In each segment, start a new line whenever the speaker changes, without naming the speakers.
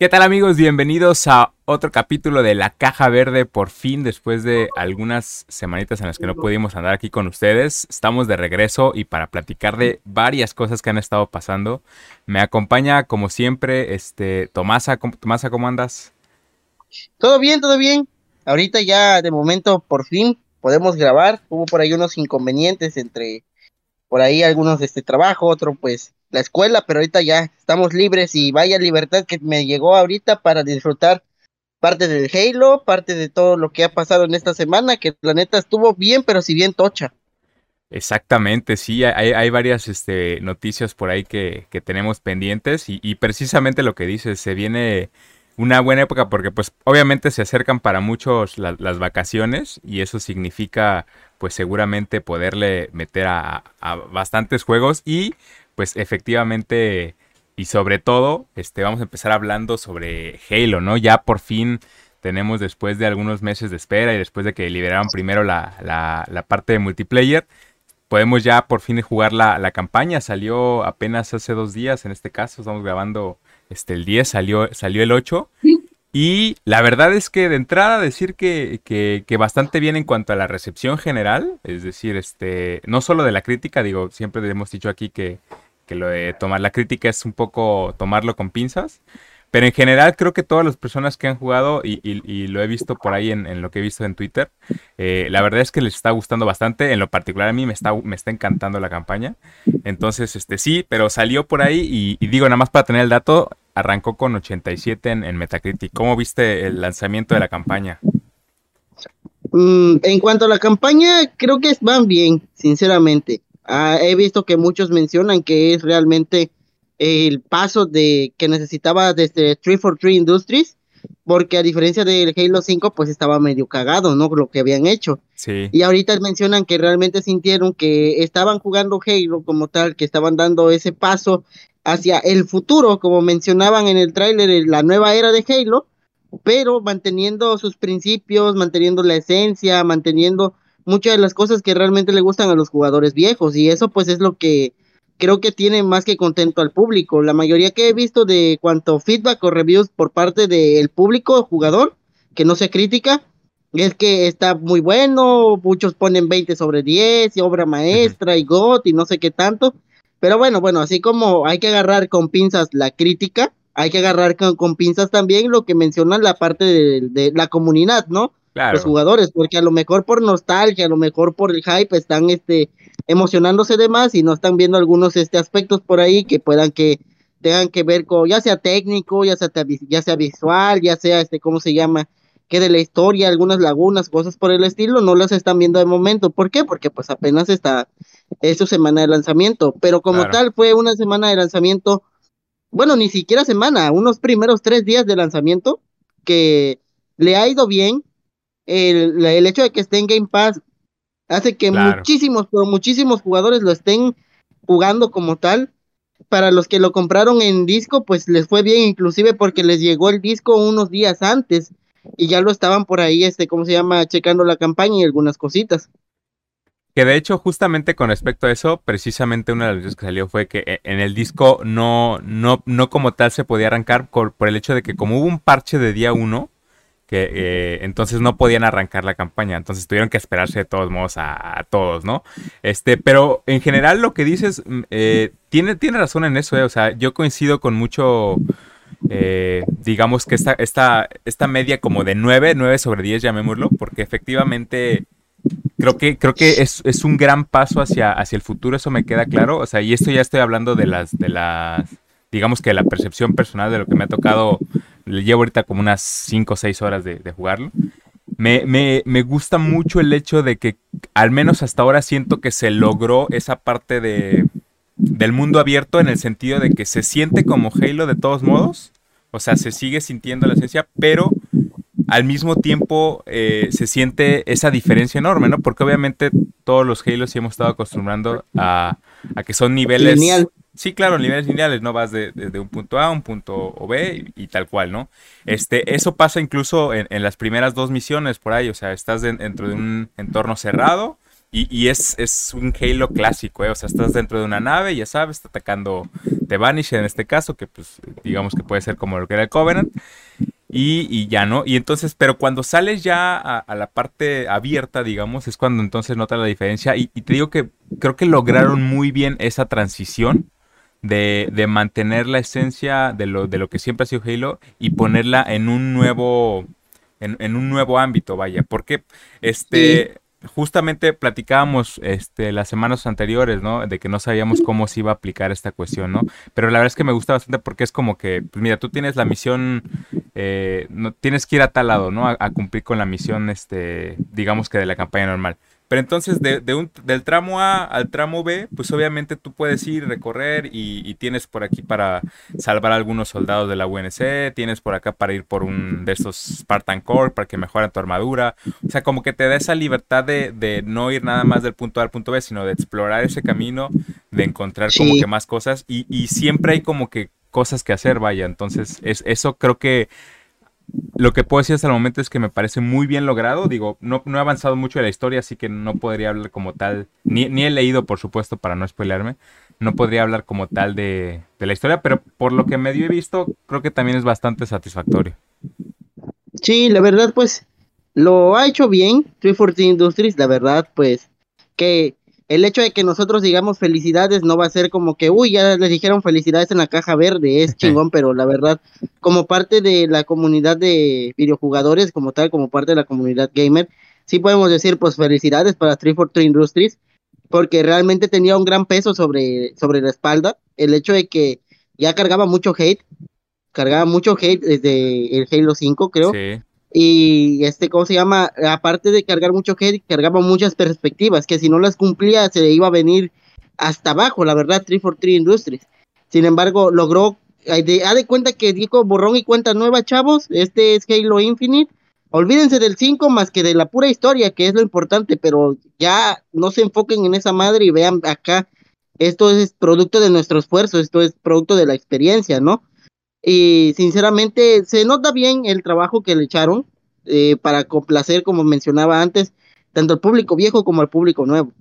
¿Qué tal amigos? Bienvenidos a otro capítulo de La Caja Verde. Por fin, después de algunas semanitas en las que no pudimos andar aquí con ustedes, estamos de regreso y para platicar de varias cosas que han estado pasando. Me acompaña, como siempre, este Tomasa. Tomasa, ¿cómo andas?
Todo bien, todo bien. Ahorita ya de momento por fin podemos grabar. Hubo por ahí unos inconvenientes entre por ahí algunos este trabajo, otro pues la escuela, pero ahorita ya estamos libres y vaya libertad que me llegó ahorita para disfrutar parte del Halo, parte de todo lo que ha pasado en esta semana, que la neta estuvo bien, pero si bien tocha.
Exactamente, sí, hay, varias este, noticias por ahí que, tenemos pendientes y, precisamente lo que dices, se viene una buena época porque pues obviamente se acercan para muchos las vacaciones y eso significa pues seguramente poderle meter a, a bastantes juegos y pues efectivamente y sobre todo, este, vamos a empezar hablando sobre Halo, ¿no? Ya por fin tenemos después de algunos meses de espera y después de que liberaron primero la, la, parte de multiplayer, podemos ya por fin jugar la, la, campaña. Salió apenas hace dos días, en este caso, estamos grabando este, el 10, salió, salió el 8. Y la verdad es que de entrada decir que, que, bastante bien en cuanto a la recepción general, es decir, este, no solo de la crítica, digo, siempre hemos dicho aquí que que lo de tomar la crítica es un poco tomarlo con pinzas. Pero en general creo que todas las personas que han jugado, y, lo he visto por ahí en, lo que he visto en Twitter, eh, la verdad es que les está gustando bastante. En lo particular a mí me está, me está encantando la campaña. Entonces, este sí, pero salió por ahí y, digo, nada más para tener el dato, arrancó con 87 en, Metacritic. ¿Cómo viste el lanzamiento de la campaña?
Mm, en cuanto a la campaña, creo que van bien, sinceramente. Ah, he visto que muchos mencionan que es realmente el paso de que necesitaba desde 343 Industries, porque a diferencia del Halo 5, pues estaba medio cagado, ¿no? Lo que habían hecho.
Sí.
Y ahorita mencionan que realmente sintieron que estaban jugando Halo como tal, que estaban dando ese paso hacia el futuro, como mencionaban en el tráiler, la nueva era de Halo, pero manteniendo sus principios, manteniendo la esencia, manteniendo muchas de las cosas que realmente le gustan a los jugadores viejos y eso pues es lo que creo que tiene más que contento al público. La mayoría que he visto de cuanto feedback o reviews por parte del público jugador, que no se critica, es que está muy bueno, muchos ponen 20 sobre 10 y obra maestra y GOT y no sé qué tanto. Pero bueno, bueno, así como hay que agarrar con pinzas la crítica, hay que agarrar con, pinzas también lo que mencionan la parte de la comunidad, ¿no? los jugadores, porque a lo mejor por nostalgia, a lo mejor por el hype están este emocionándose de más y no están viendo algunos este aspectos por ahí que puedan que tengan que ver con ya sea técnico, ya sea ya sea visual, ya sea este cómo se llama, que de la historia, algunas lagunas, cosas por el estilo, no las están viendo de momento. ¿Por qué? Porque pues apenas está es su semana de lanzamiento, pero como tal fue una semana de lanzamiento, bueno, ni siquiera semana, unos primeros tres días de lanzamiento que le ha ido bien, el, el hecho de que esté en Game Pass hace que muchísimos, pero muchísimos jugadores lo estén jugando como tal. Para los que lo compraron en disco, pues les fue bien, inclusive porque les llegó el disco unos días antes y ya lo estaban por ahí, este, ¿cómo se llama? Checando la campaña y algunas cositas.
Que de hecho, justamente con respecto a eso, precisamente una de las cosas que salió fue que eh, en el disco no, no, no como tal se podía arrancar por, el hecho de que como hubo un parche de día uno, que eh, entonces no podían arrancar la campaña, entonces tuvieron que esperarse de todos modos a, todos, ¿no? Este, pero en general lo que dices mm, eh, tiene, tiene razón en eso, o sea, yo coincido con mucho, digamos que esta, esta, esta media como de 9, 9 sobre 10, llamémoslo, porque efectivamente creo que, creo que es, es, un gran paso hacia, hacia el futuro, eso me queda claro, o sea, y esto ya estoy hablando de las, de las, digamos que la percepción personal de lo que me ha tocado le llevo ahorita como unas 5 o 6 horas de, jugarlo. Me, me, gusta mucho el hecho de que, al menos hasta ahora, siento que se logró esa parte de, del mundo abierto en el sentido de que se siente como Halo de todos modos. O sea, se sigue sintiendo la esencia, pero al mismo tiempo eh, se siente esa diferencia enorme, ¿no? Porque obviamente todos los Halos sí hemos estado acostumbrando a, a que son niveles... Sí, claro, niveles lineales, ¿no? Vas de, un punto A a un punto B y, tal cual, ¿no? Este, eso pasa incluso en, las primeras dos misiones por ahí, o sea, estás dentro de un entorno cerrado, Y, es, es, un Halo clásico, ¿eh? O sea, estás dentro de una nave, ya sabes, está atacando The Vanish en este caso, que pues digamos que puede ser como lo que era el Covenant. Y, ya no. Y entonces, pero cuando sales ya a, la parte abierta, digamos, es cuando entonces notas la diferencia. Y, te digo que creo que lograron muy bien esa transición de, de mantener la esencia de lo, de lo que siempre ha sido Halo y ponerla en un nuevo. En, en un nuevo ámbito, vaya. Porque este justamente platicábamos este, las semanas anteriores, ¿no? De que no sabíamos cómo se iba a aplicar esta cuestión, ¿no? Pero la verdad es que me gusta bastante porque es como que, pues mira, tú tienes la misión, eh, no, tienes que ir a tal lado, ¿no? a, cumplir con la misión, este, digamos que de la campaña normal. Pero entonces de, un, del tramo A al tramo B, pues obviamente tú puedes ir, recorrer y, tienes por aquí para salvar a algunos soldados de la UNC, tienes por acá para ir por un de estos Spartan Core para que mejoren tu armadura. O sea, como que te da esa libertad de, no ir nada más del punto A al punto B, sino de explorar ese camino, de encontrar como que más cosas y, y siempre hay como que cosas que hacer, vaya. Entonces, es, eso creo que lo que puedo decir hasta el momento es que me parece muy bien logrado. Digo, no, he avanzado mucho de la historia, así que no podría hablar como tal. Ni, he leído, por supuesto, para no spoilearme. No podría hablar como tal de, la historia, pero por lo que medio he visto, creo que también es bastante satisfactorio.
Sí, la verdad, pues lo ha hecho bien 340 Industries. La verdad, pues que el hecho de que nosotros digamos felicidades no va a ser como que, uy, ya les dijeron felicidades en la caja verde, es chingón, pero la verdad, como parte de la comunidad de videojugadores, como tal, como parte de la comunidad gamer, sí podemos decir, pues felicidades para 343 Industries, porque realmente tenía un gran peso sobre, sobre la espalda, el hecho de que ya cargaba mucho hate, cargaba mucho hate desde el Halo 5, creo. Sí y este, ¿cómo se llama? Aparte de cargar mucho hate, cargaba muchas perspectivas, que si no las cumplía se le iba a venir hasta abajo, la verdad, 343 Industries. Sin embargo, logró, ha de cuenta que dijo borrón y cuenta nueva, chavos, este es Halo Infinite. Olvídense del 5 más que de la pura historia, que es lo importante, pero ya no se enfoquen en esa madre y vean acá, esto es producto de nuestro esfuerzo, esto es producto de la experiencia, ¿no? Y sinceramente se nota bien el trabajo que le echaron eh, para complacer, como mencionaba antes, tanto al público viejo como al público nuevo.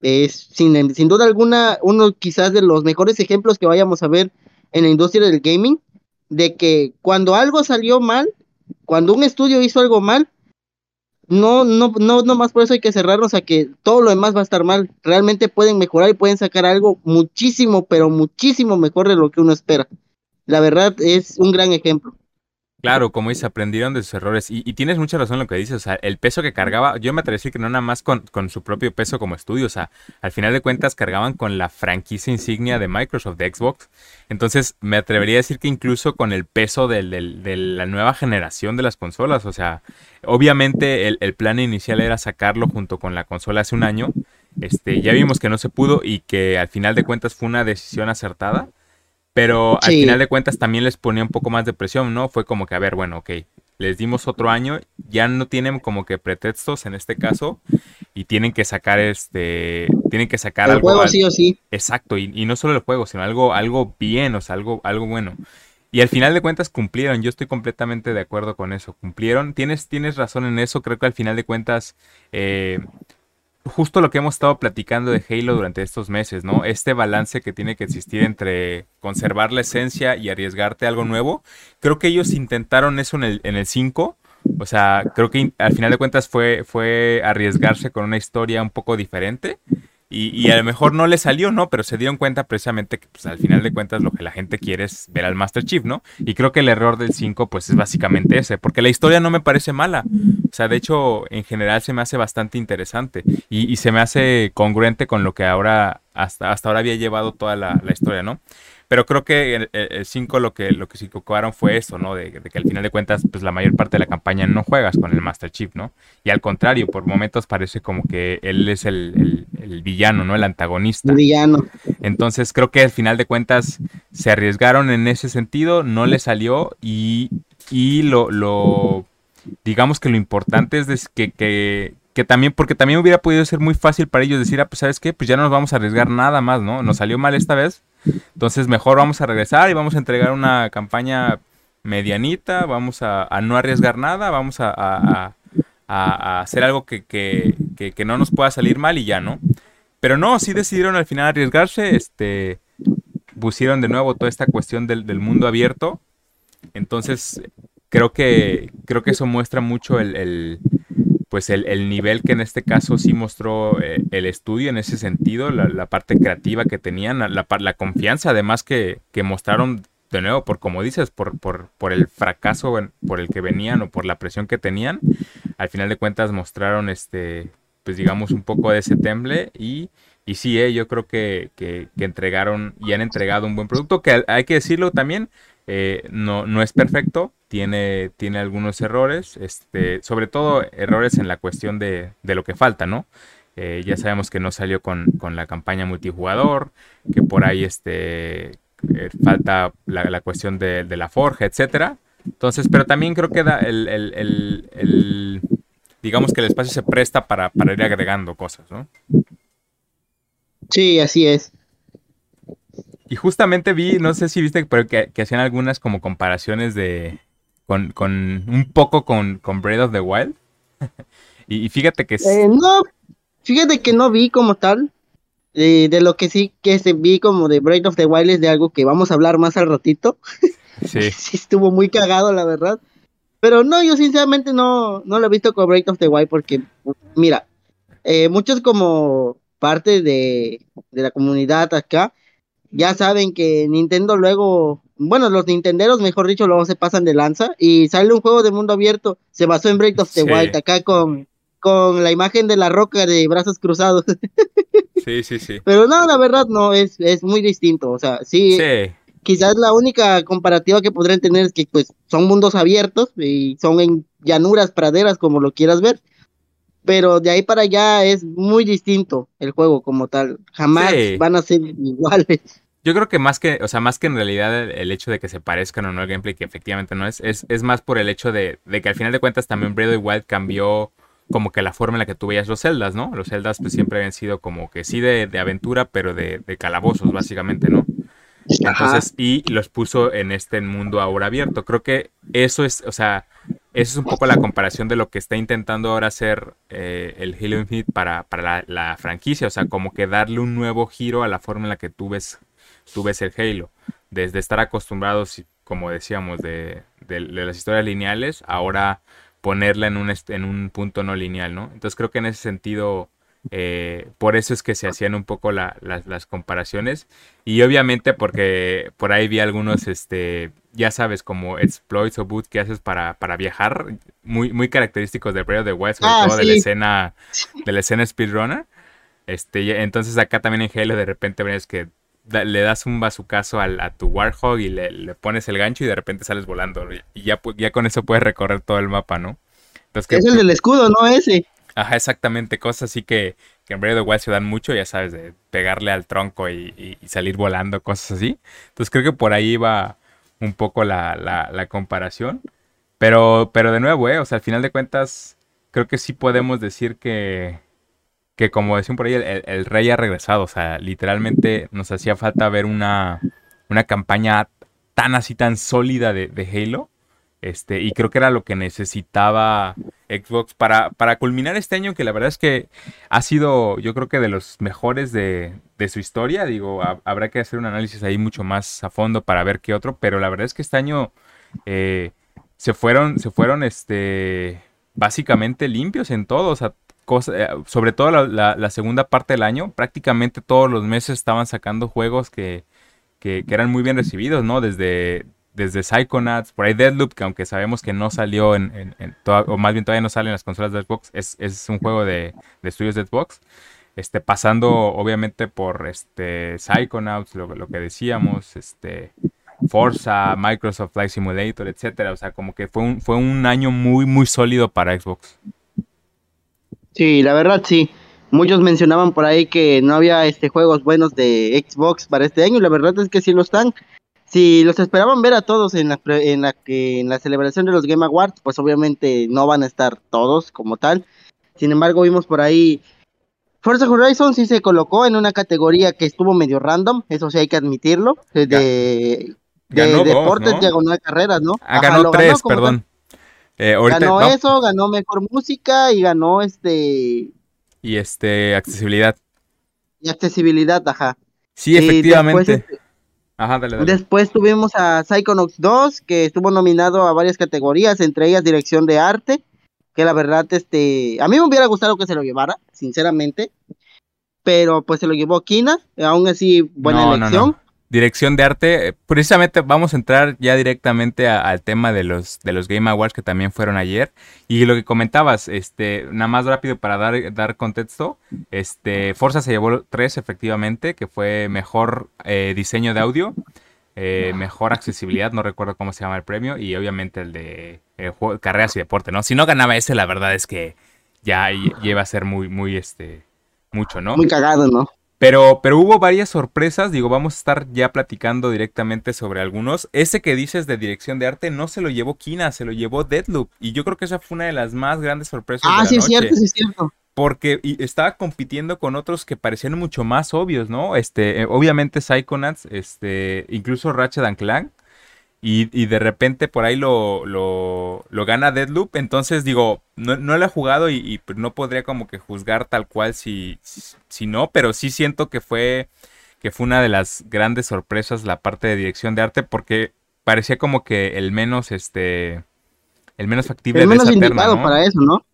Es sin, sin duda alguna uno quizás de los mejores ejemplos que vayamos a ver en la industria del gaming, de que cuando algo salió mal, cuando un estudio hizo algo mal, no, no, no, no más por eso hay que cerrarnos a que todo lo demás va a estar mal. Realmente pueden mejorar y pueden sacar algo muchísimo, pero muchísimo mejor de lo que uno espera la verdad es un gran ejemplo.
Claro, como dice, aprendieron de sus errores. Y, tienes mucha razón en lo que dices. O sea, el peso que cargaba, yo me atrevo a decir que no nada más con, su propio peso como estudio. O sea, al final de cuentas cargaban con la franquicia insignia de Microsoft, de Xbox. Entonces, me atrevería a decir que incluso con el peso de la nueva generación de las consolas. O sea, obviamente el, el, plan inicial era sacarlo junto con la consola hace un año. Este, ya vimos que no se pudo y que al final de cuentas fue una decisión acertada. Pero al final de cuentas también les ponía un poco más de presión, ¿no? Fue como que, a ver, bueno, ok, les dimos otro año, ya no tienen como que pretextos en este caso y tienen que sacar este, tienen que sacar
el juego sí o sí.
Exacto, y, no solo el juego, sino algo, algo bien, o sea, algo, algo bueno. Y al final de cuentas cumplieron, yo estoy completamente de acuerdo con eso, cumplieron, tienes, tienes razón en eso, creo que al final de cuentas eh, justo lo que hemos estado platicando de Halo durante estos meses, ¿no? Este balance que tiene que existir entre conservar la esencia y arriesgarte a algo nuevo. Creo que ellos intentaron eso en el, en el 5. O sea, creo que al final de cuentas fue, fue arriesgarse con una historia un poco diferente. Y, a lo mejor no le salió, ¿no? Pero se dieron cuenta precisamente que pues, al final de cuentas lo que la gente quiere es ver al Master Chief, ¿no? Y creo que el error del 5 pues es básicamente ese, porque la historia no me parece mala. O sea, de hecho, en general se me hace bastante interesante y, se me hace congruente con lo que ahora, hasta, hasta ahora había llevado toda la, la historia, ¿no? Pero creo que el 5 lo que, lo que se equivocaron fue eso, ¿no? De, que al final de cuentas, pues la mayor parte de la campaña no juegas con el Master Chief, ¿no? Y al contrario, por momentos parece como que él es el, villano, ¿no? El antagonista.
El villano.
Entonces creo que al final de cuentas se arriesgaron en ese sentido, no le salió y, y lo, lo, digamos que lo importante es que, que, que también, porque también hubiera podido ser muy fácil para ellos decir, ah, pues sabes qué, pues ya no nos vamos a arriesgar nada más, ¿no? Nos salió mal esta vez, entonces mejor vamos a regresar y vamos a entregar una campaña medianita, vamos a, no arriesgar nada, vamos a, hacer algo que, que, que no nos pueda salir mal y ya, ¿no? Pero no, sí decidieron al final arriesgarse, este, pusieron de nuevo toda esta cuestión del, mundo abierto. Entonces, creo que, creo que eso muestra mucho el, pues el, el, nivel que en este caso sí mostró eh, el estudio en ese sentido, la, parte creativa que tenían, la, la confianza además que, que, mostraron de nuevo, por como dices, por, por el fracaso por el que venían o por la presión que tenían, al final de cuentas mostraron este, pues digamos, un poco de ese temble y, y sí, eh, yo creo que, que, entregaron y han entregado un buen producto, que hay que decirlo también, eh, no, no es perfecto, tiene, tiene algunos errores, este, sobre todo errores en la cuestión de, de lo que falta, ¿no? Eh, ya sabemos que no salió con, con, la campaña multijugador, que por ahí este, eh, falta la, la, cuestión de, de, la forja, etcétera. Entonces, pero también creo que da el digamos que el espacio se presta para, para ir agregando cosas, ¿no?
Sí, así es.
Y justamente vi, no sé si viste, pero que, que hacían algunas como comparaciones de. con, con un poco con, con Breath of the Wild. y, y, fíjate que.
Eh, no, fíjate que no vi como tal. Eh, de lo que sí que se vi como de Breath of the Wild es de algo que vamos a hablar más al ratito.
Sí.
sí estuvo muy cagado, la verdad. Pero no, yo sinceramente no, no lo he visto con Breath of the Wild porque, mira, eh, muchos como parte de, de la comunidad acá ya saben que Nintendo luego, bueno, los Nintenderos, mejor dicho, luego se pasan de lanza y sale un juego de mundo abierto, se basó en Breath of the sí. Wild, acá con, con la imagen de la roca de brazos cruzados.
Sí, sí, sí.
Pero no, la verdad no, es, es muy distinto, o sea, sí, sí. Quizás la única comparativa que podrían tener es que pues son mundos abiertos y son en llanuras, praderas, como lo quieras ver pero de ahí para allá es muy distinto el juego como tal. Jamás sí. van a ser iguales.
Yo creo que más que, o sea, más que en realidad el, el, hecho de que se parezcan o no el gameplay, que efectivamente no es, es, es más por el hecho de, de, que al final de cuentas también Breath of the Wild cambió como que la forma en la que tú veías los celdas, ¿no? Los celdas pues siempre habían sido como que sí de, de aventura, pero de, de, calabozos, básicamente, ¿no? Entonces, y los puso en este mundo ahora abierto. Creo que eso es, o sea, eso es un poco la comparación de lo que está intentando ahora hacer eh, el Halo Infinite para, para la, la, franquicia. O sea, como que darle un nuevo giro a la forma en la que tú ves, tú ves el Halo. Desde estar acostumbrados, como decíamos, de, de, de las historias lineales, ahora ponerla en un, en un punto no lineal, ¿no? Entonces creo que en ese sentido eh, por eso es que se hacían un poco la, la, las comparaciones. Y obviamente porque por ahí vi algunos, este, ya sabes, como exploits o boot que haces para, para viajar, muy, muy característicos de Breath of the Wild, sobre ah, todo sí. de la escena, de la escena speedrunner. Este, entonces acá también en Halo de repente ves que da, le das un bazucazo al, a tu Warhog y le, le, pones el gancho y de repente sales volando. Y ya, ya con eso puedes recorrer todo el mapa, ¿no?
Entonces, que, es el del escudo, ¿no? Ese.
Ajá, exactamente, cosas así que, que en Breath of the Wild se dan mucho, ya sabes, de pegarle al tronco y, salir volando, cosas así. Entonces creo que por ahí va un poco la, comparación. Pero, pero de nuevo, eh, o sea, al final de cuentas, creo que sí podemos decir que, que como decían por ahí, el, rey ha regresado. O sea, literalmente nos hacía falta ver una, una campaña tan así, tan sólida de Halo este, y creo que era lo que necesitaba Xbox para, para culminar este año, que la verdad es que ha sido, yo creo que de los mejores de, de su historia. Digo, habrá que hacer un análisis ahí mucho más a fondo para ver qué otro, pero la verdad es que este año eh, se fueron, se fueron, este, básicamente limpios en todo. O sea, eh, sobre todo la, segunda parte del año, prácticamente todos los meses estaban sacando juegos que, que eran muy bien recibidos, ¿no? Desde desde Psychonauts, por ahí Deadloop, que aunque sabemos que no salió en, en, en o más bien todavía no sale en las consolas de Xbox, es, es un juego de, de, estudios de Xbox. Este, pasando obviamente por este Psychonauts, lo, lo que decíamos, este Forza, Microsoft Flight Simulator, etcétera. O sea, como que fue un, fue un año muy, muy sólido para Xbox.
Sí, la verdad sí. Muchos mencionaban por ahí que no había este juegos buenos de Xbox para este año. La verdad es que sí lo están si los esperaban ver a todos en la, en la, en la celebración de los Game Awards, pues obviamente no van a estar todos como tal. Sin embargo, vimos por ahí Forza Horizon sí se colocó en una categoría que estuvo medio random, eso sí hay que admitirlo, de, de, de deportes ¿no? diagonal carreras, ¿no?
Ah, ganó tres, ganó, perdón.
Eh, ahorita, ganó no. eso, ganó mejor música y ganó este
y este accesibilidad.
Y accesibilidad, ajá.
Sí, efectivamente.
Después, ajá, dale, dale. después tuvimos a Psychonauts 2, que estuvo nominado a varias categorías, entre ellas dirección de arte, que la verdad, este, a mí me hubiera gustado que se lo llevara, sinceramente, pero pues se lo llevó Kina, aún así buena elección
dirección de arte, precisamente vamos a entrar ya directamente al tema de los, de los Game Awards que también fueron ayer. Y lo que comentabas, este, nada más rápido para dar, dar contexto, este, Forza se llevó tres efectivamente, que fue mejor eh, diseño de audio, eh, mejor accesibilidad, no recuerdo cómo se llama el premio, y obviamente el de eh, carreras y deporte, ¿no? Si no ganaba ese, la verdad es que ya lleva a ser muy, muy, este, mucho, ¿no?
Muy cagado, ¿no?
Pero, pero hubo varias sorpresas, digo, vamos a estar ya platicando directamente sobre algunos. Ese que dices de dirección de arte no se lo llevó Kina, se lo llevó Deadloop. Y yo creo que esa fue una de las más grandes sorpresas.
Ah,
de la
sí, es cierto, sí, es cierto.
Porque estaba compitiendo con otros que parecían mucho más obvios, ¿no? Este, eh, obviamente Psychonauts, este, incluso Ratchet and Clank. Y, de repente por ahí lo, lo, gana Deadloop. Entonces digo, no, no lo he jugado y, pues, no podría como que juzgar tal cual si, si, no, pero sí siento que fue, que fue una de las grandes sorpresas la parte de dirección de arte porque parecía como que el menos, este, el menos factible
el menos indicado para eso, ¿no?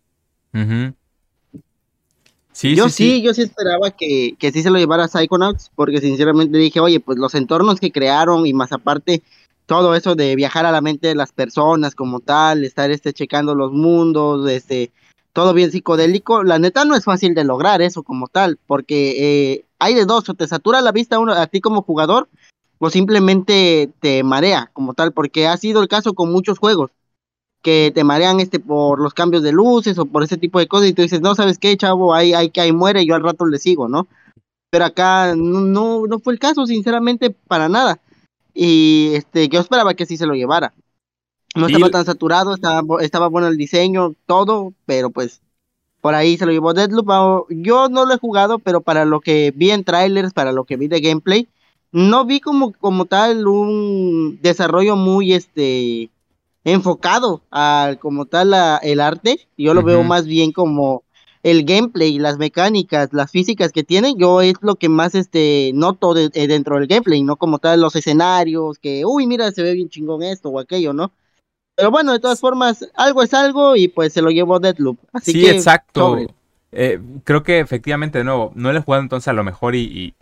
Sí, yo sí, yo sí esperaba que, que sí se lo llevara a Psychonauts, porque sinceramente dije, oye, pues los entornos que crearon y más aparte todo eso de viajar a la mente de las personas como tal, estar este checando los mundos, este todo bien psicodélico, la neta no es fácil de lograr eso como tal, porque eh, hay de dos, o te satura la vista uno, a ti como jugador, o simplemente te marea como tal, porque ha sido el caso con muchos juegos, que te marean este por los cambios de luces o por ese tipo de cosas, y tú dices, no, ¿sabes qué, chavo? Ahí, ahí que ahí muere, yo al rato le sigo, ¿no? Pero acá no, no, no fue el caso, sinceramente, para nada. Y este, yo esperaba que sí se lo llevara. No estaba tan saturado, estaba, estaba bueno el diseño, todo, pero pues por ahí se lo llevó Deadloop. Yo no lo he jugado, pero para lo que vi en trailers, para lo que vi de gameplay, no vi como, como tal un desarrollo muy este enfocado al como tal el arte. Yo lo veo más bien como el gameplay, las mecánicas, las físicas que tiene, yo es lo que más este noto de, eh, dentro del gameplay, no como tal los escenarios, que, uy, mira, se ve bien chingón esto o aquello, ¿no? Pero bueno, de todas formas, algo es algo y pues se lo llevó Deadloop. Así
sí, exacto. Eh, creo que efectivamente, de nuevo, no lo he jugado entonces a lo mejor y,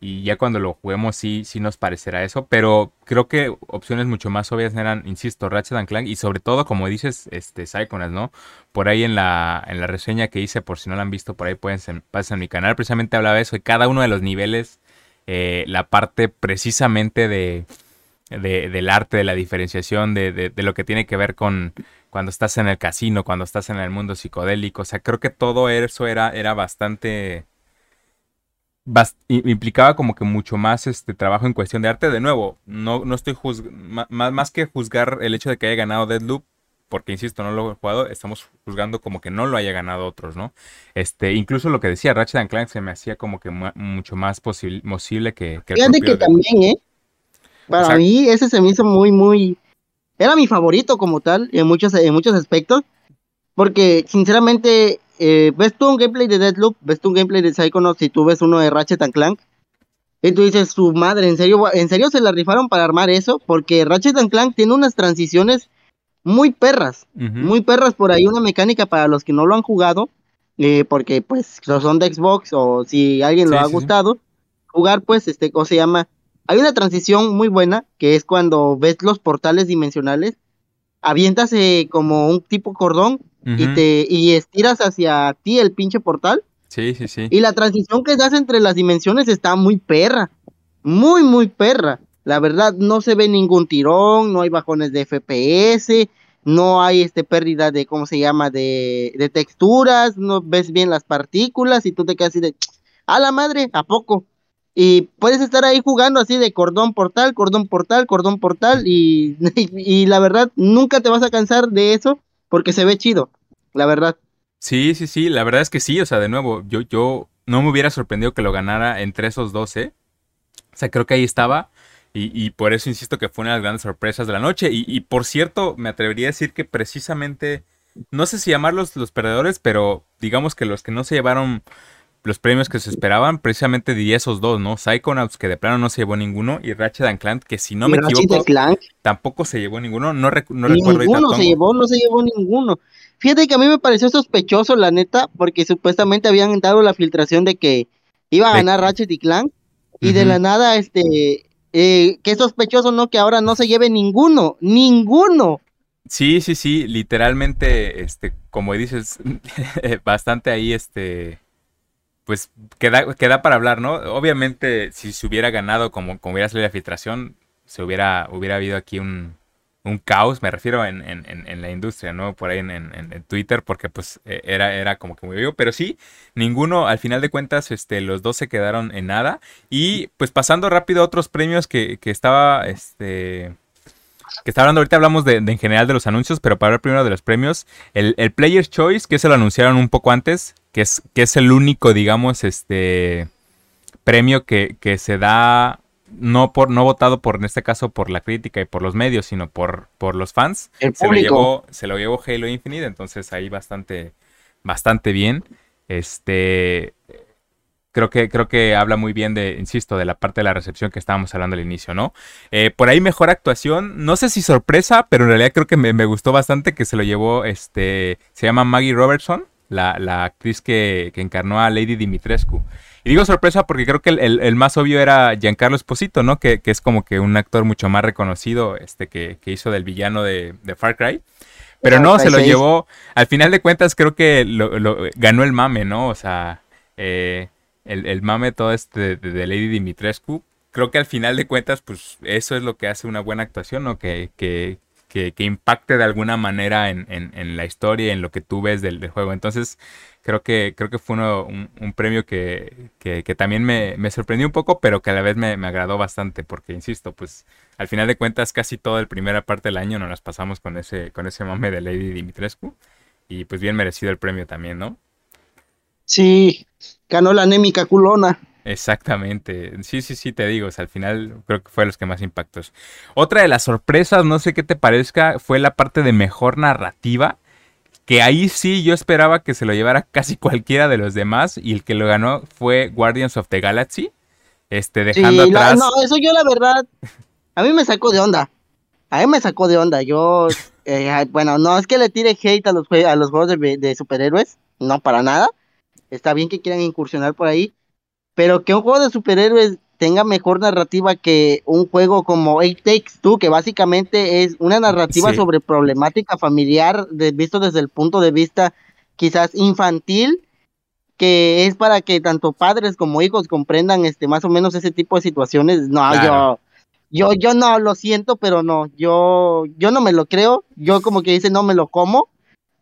ya cuando lo juguemos sí, sí nos parecerá eso, pero creo que opciones mucho más obvias eran, insisto, Ratchet and Clank y sobre todo, como dices, este, Psychonauts, ¿no? Por ahí en la, en la reseña que hice, por si no la han visto, por ahí pueden pasar en mi canal, precisamente hablaba de eso y cada uno de los niveles, eh, la parte precisamente de, del arte, de la diferenciación, de, de lo que tiene que ver con cuando estás en el casino, cuando estás en el mundo psicodélico. O sea, creo que todo eso era, era bastante... implicaba como que mucho más este trabajo en cuestión de arte. De nuevo, no, no estoy más, más que juzgar el hecho de que haya ganado Deadloop, porque insisto, no lo he jugado, estamos juzgando como que no lo haya ganado otros, ¿no? Este, incluso lo que decía Ratchet Clank se me hacía como que mucho más posible que, que
Fíjate que también, ¿eh? Para mí ese se me hizo muy, muy, era mi favorito como tal en muchos, en muchos aspectos. Porque sinceramente, eh, ves tú un gameplay de Deadloop, ves tú un gameplay de Psychonauts y tú ves uno de Ratchet and Clank. Y tú dices, su madre, ¿en serio, ¿en serio se la rifaron para armar eso? Porque Ratchet and Clank tiene unas transiciones muy perras, muy perras por ahí, una mecánica para los que no lo han jugado, eh, porque pues son de Xbox o si alguien lo ha gustado, jugar pues, este, ¿cómo se llama? Hay una transición muy buena que es cuando ves los portales dimensionales, avientas eh, como un tipo cordón y te y estiras hacia ti el pinche portal.
Sí, sí, sí.
Y la transición que das entre las dimensiones está muy perra. Muy, muy perra. La verdad, no se ve ningún tirón, no hay bajones de FPS, no hay este pérdida de, ¿cómo se llama?, de, de texturas, no ves bien las partículas y tú te quedas así de, a la madre, ¿a poco? Y puedes estar ahí jugando así de cordón portal, cordón portal, cordón portal y, y, la verdad nunca te vas a cansar de eso porque se ve chido, la verdad.
Sí, sí, sí, la verdad es que sí, o sea, de nuevo, yo, yo no me hubiera sorprendido que lo ganara entre esos 12. O sea, creo que ahí estaba y, y por eso insisto que fue una de las grandes sorpresas de la noche. Y, y por cierto, me atrevería a decir que precisamente, no sé si llamarlos los perdedores, pero digamos que los que no se llevaron los premios que se esperaban, precisamente diría esos dos, ¿no? Psychonauts, que de plano no se llevó ninguno, y Ratchet Clank, que si no me equivoco, tampoco se llevó ninguno, no, no recuerdo.
Ninguno se llevó, no se llevó ninguno. Fíjate que a mí me pareció sospechoso, la neta, porque supuestamente habían dado la filtración de que iba a ganar Ratchet y Clank, y de la nada, este, eh, qué sospechoso, ¿no? Que ahora no se lleve ninguno, ninguno.
Sí, sí, sí, literalmente, este, como dices, bastante ahí, este, pues queda, queda para hablar, ¿no? Obviamente, si se hubiera ganado como, como hubiera salido la filtración, se hubiera, hubiera habido aquí un, un caos, me refiero en, en, en, la industria, ¿no? Por ahí en, Twitter, porque pues e, era, era como que muy vivo, pero sí, ninguno, al final de cuentas, este, los dos se quedaron en nada. Y pues pasando rápido a otros premios que, que estaba, este, que está hablando ahorita, hablamos de, en general de los anuncios, pero para hablar primero de los premios, el, el Player's Choice, que se lo anunciaron un poco antes, que es, que es el único, digamos, este premio que, que se da no por no votado por en este caso por la crítica y por los medios, sino por, por los fans. se lo llevó se lo llevó Halo Infinite, entonces ahí bastante bastante bien. Este creo que, creo que habla muy bien de, insisto, de la parte de la recepción que estábamos hablando al inicio, ¿no? Eh, por ahí mejor actuación, no sé si sorpresa, pero en realidad creo que me, gustó bastante que se lo llevó, este, se llama Maggie Robertson, la, actriz que, encarnó a Lady Dimitrescu. Y digo sorpresa porque creo que el, más obvio era Giancarlo Esposito, ¿no? Que, es como que un actor mucho más reconocido, este, que, hizo del villano de, Far Cry. Pero no, se lo llevó, al final de cuentas creo que lo, ganó el mame, ¿no? O sea, eh, el, mame todo este de, Lady Dimitrescu, creo que al final de cuentas, pues eso es lo que hace una buena actuación, ¿no? Que, que, que, impacte de alguna manera en, en, la historia, en lo que tú ves del, juego. Entonces, creo que, creo que fue uno, un, premio que, que, también me, me, sorprendió un poco, pero que a la vez me, me, agradó bastante, porque insisto, pues al final de cuentas casi toda la primera parte del año nos las pasamos con ese, con ese mame de Lady Dimitrescu. Y pues bien merecido el premio también, ¿no?
Sí, ganó la anémica culona.
Exactamente. Sí, sí, sí, te digo. al final creo que fue los que más impactos. Otra de las sorpresas, no sé qué te parezca, fue la parte de mejor narrativa. Que ahí sí yo esperaba que se lo llevara casi cualquiera de los demás. Y el que lo ganó fue Guardians of the Galaxy. Este, dejando atrás.
no, eso yo la verdad. A mí me sacó de onda. A mí me sacó de onda. Yo. Eh, bueno, no es que le tire hate a los, a los juegos de superhéroes. No, para nada Está bien que quieran incursionar por ahí, pero que un juego de superhéroes tenga mejor narrativa que un juego como Eight Takes Two, que básicamente es una narrativa sobre problemática familiar, visto desde el punto de vista quizás infantil, que es para que tanto padres como hijos comprendan este más o menos ese tipo de situaciones. No, yo yo yo no lo siento, pero no, yo yo no me lo creo. Yo como que dice no me lo como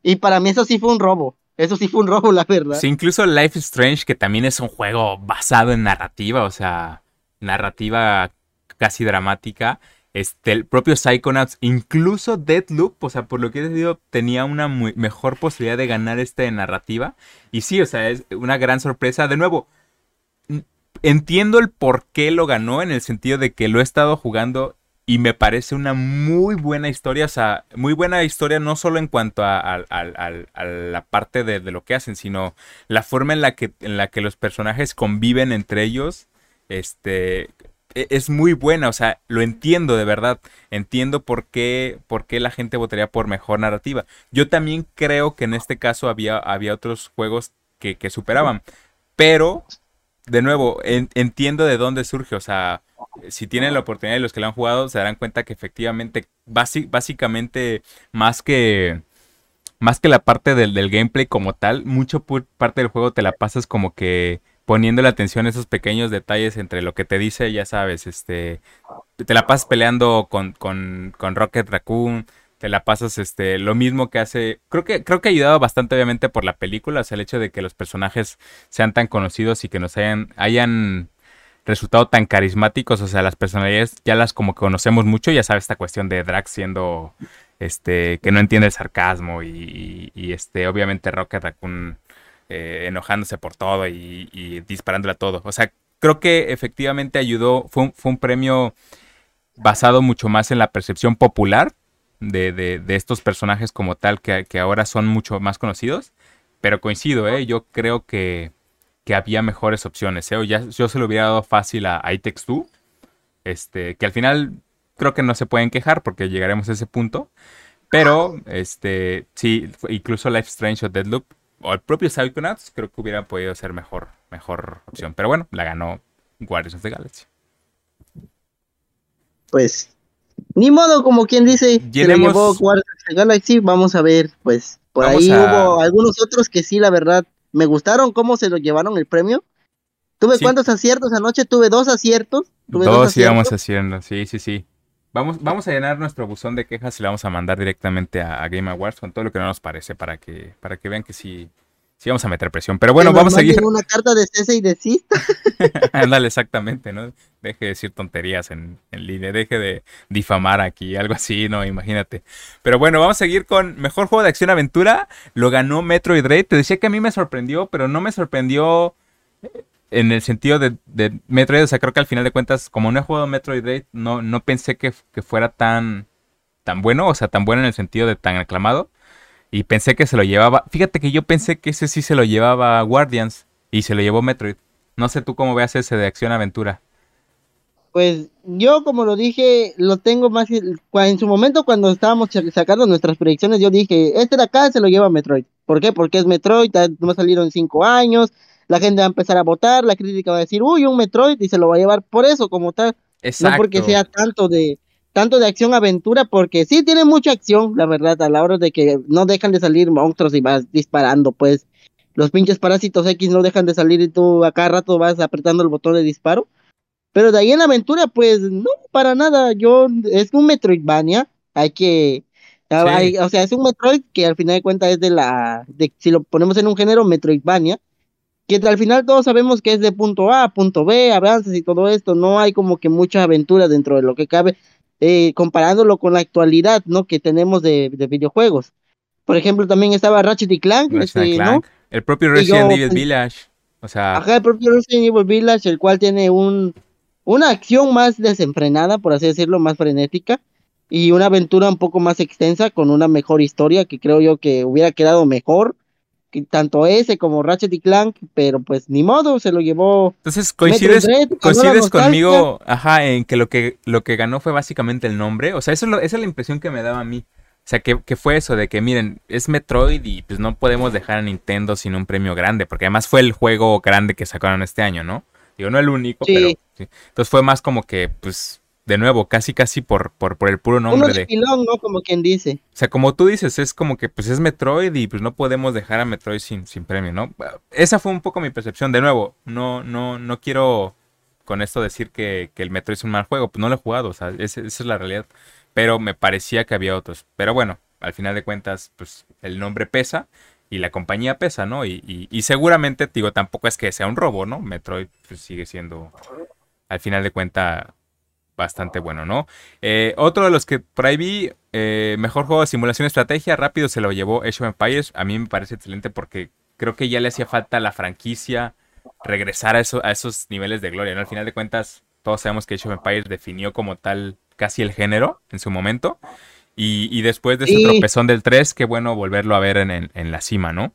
y para mí eso sí fue un robo. Eso sí fue un robo, la verdad.
Sí, incluso Life is Strange, que también es un juego basado en narrativa, o sea, narrativa casi dramática. Este, el propio Psychonauts, incluso Deadloop, o sea, por lo que he decidido, tenía una mejor posibilidad de ganar este narrativa. Y sí, o sea, es una gran sorpresa. De nuevo, entiendo el por qué lo ganó, en el sentido de que lo he estado jugando y me parece una muy buena historia, o sea, muy buena historia no solo en cuanto a, la parte de, lo que hacen, sino la forma en la que, en la que los personajes conviven entre ellos, este, e, es muy buena, o sea, lo entiendo de verdad, entiendo por qué, por qué la gente votaría por mejor narrativa. Yo también creo que en este caso había, había otros juegos que, que superaban, pero, de nuevo, entiendo de dónde surge, o sea, si tienen la oportunidad y los que lo han jugado se darán cuenta que efectivamente, básicamente, más que más que la parte del, gameplay como tal, mucho parte del juego te la pasas como que poniendo la atención a esos pequeños detalles entre lo que te dice, ya sabes, este, te la pasas peleando con, con, con Rocket Raccoon, te la pasas, este, lo mismo que hace, creo que, creo que ha ayudado bastante obviamente por la película, o sea, el hecho de que los personajes sean tan conocidos y que nos hayan, hayan resultado tan carismáticos, o sea, las personalidades ya las como conocemos mucho, ya sabes esta cuestión de Drax siendo, este, que no entiende el sarcasmo y, este, obviamente Rocket Raccoon eh, enojándose por todo y, disparándole a todo. O sea, creo que efectivamente ayudó, fue un, fue un premio basado mucho más en la percepción popular de, de, de estos personajes como tal que, que, ahora son mucho más conocidos pero coincido, ¿eh? Yo creo que, que había mejores opciones, ¿eh? ya, yo se lo hubiera dado fácil a, itex 2, este, que al final creo que no se pueden quejar porque llegaremos a ese punto. Pero, este, sí, incluso Life Strange o Deadloop o el propio Psychonauts creo que hubiera podido ser mejor, mejor opción. Pero bueno, la ganó Guardians of the Galaxy.
Pues, ni modo, como quien dice, se lo llevó Guardians of the Galaxy. Vamos a ver, pues, por ahí hubo algunos otros que sí, la verdad, me gustaron cómo se lo llevaron el premio. Tuve cuántos aciertos anoche, tuve dos aciertos.
Tuve dos, íbamos haciendo, sí, sí, sí. Vamos, vamos a llenar nuestro buzón de quejas y la vamos a mandar directamente a, Game Awards con todo lo que no nos parece para que, para que vean que sí, sí vamos a meter presión. Pero bueno, vamos a seguir.
una carta de cese y desista.
Ándale, exactamente, ¿no? Deje de decir tonterías en, en, línea, deje de difamar aquí, algo así, no, imagínate. Pero bueno, vamos a seguir con mejor juego de acción aventura. Lo ganó Metroid Dread. Te decía que a mí me sorprendió, pero no me sorprendió en el sentido de, Metroid, o sea, creo que al final de cuentas, como no he jugado Metroid Dread, no, no pensé que, fuera tan, tan bueno, o sea, tan bueno en el sentido de tan aclamado. Y pensé que se lo llevaba. Fíjate que yo pensé que ese sí se lo llevaba Guardians y se lo llevó Metroid. No sé tú cómo veas ese de acción-aventura.
Pues yo, como lo dije, lo tengo más. En su momento, cuando estábamos sacando nuestras predicciones, yo dije: Este de acá se lo lleva Metroid. ¿Por qué? Porque es Metroid, no ha salido en cinco años la gente va a empezar a votar, la crítica va a decir, uy, un Metroid y se lo va a llevar por eso como tal. Exacto. No porque sea tanto de tanto de acción aventura, porque sí tiene mucha acción, la verdad, a la hora de que no dejan de salir monstruos y vas disparando, pues los pinches parásitos X no dejan de salir y tú a cada rato vas apretando el botón de disparo. Pero de ahí en aventura, pues no, para nada. Yo, es un Metroidvania, hay que, o sea, es un Metroid que al final de cuentas es de la, de, si lo ponemos en un género Metroidvania, que al final todos sabemos que es de punto A, punto B, avances y todo esto, no hay como que mucha aventura dentro de lo que cabe, eh, comparándolo con la actualidad, ¿no? Que tenemos de, videojuegos. Por ejemplo, también estaba Ratchet y Clank, este, ¿no?
El propio Resident Evil Village, o sea...
Ajá, el propio Resident Evil Village, el cual tiene un, una acción más desenfrenada, por así decirlo, más frenética, y una aventura un poco más extensa, con una mejor historia, que creo yo que hubiera quedado mejor tanto ese como Ratchet y Clank, pero pues ni modo, se lo llevó.
Entonces coincides, coincides conmigo, ajá, en que lo que lo que ganó fue básicamente el nombre, o sea, eso esa es la impresión que me daba a mí. O sea, que, fue eso de que, miren, es Metroid y pues no podemos dejar a Nintendo sin un premio grande, porque además fue el juego grande que sacaron este año, ¿no? Digo, no el único, pero sí. Entonces fue más como que, pues, de nuevo, casi casi por, por, por el puro nombre
de... Pilón, ¿no? Como quien dice.
O sea, como tú dices, es como que pues es Metroid y pues no podemos dejar a Metroid sin, sin premio, ¿no? Esa fue un poco mi percepción. De nuevo, no, no, no quiero con esto decir que, que el Metroid es un mal juego, pues no lo he jugado, o sea, esa, es la realidad. Pero me parecía que había otros. Pero bueno, al final de cuentas, pues el nombre pesa y la compañía pesa, ¿no? Y, y, y seguramente, digo, tampoco es que sea un robo, ¿no? Metroid pues, sigue siendo, al final de cuentas bastante bueno, ¿no? Eh, otro de los que por ahí vi, eh, mejor juego de simulación estrategia, rápido se lo llevó Age of Empires. A mí me parece excelente porque creo que ya le hacía falta a la franquicia regresar a, eso, a esos niveles de gloria, ¿no? Al final de cuentas, todos sabemos que Age of Empires definió como tal casi el género en su momento. Y, después de ese tropezón del 3, qué bueno volverlo a ver en, la cima, ¿no?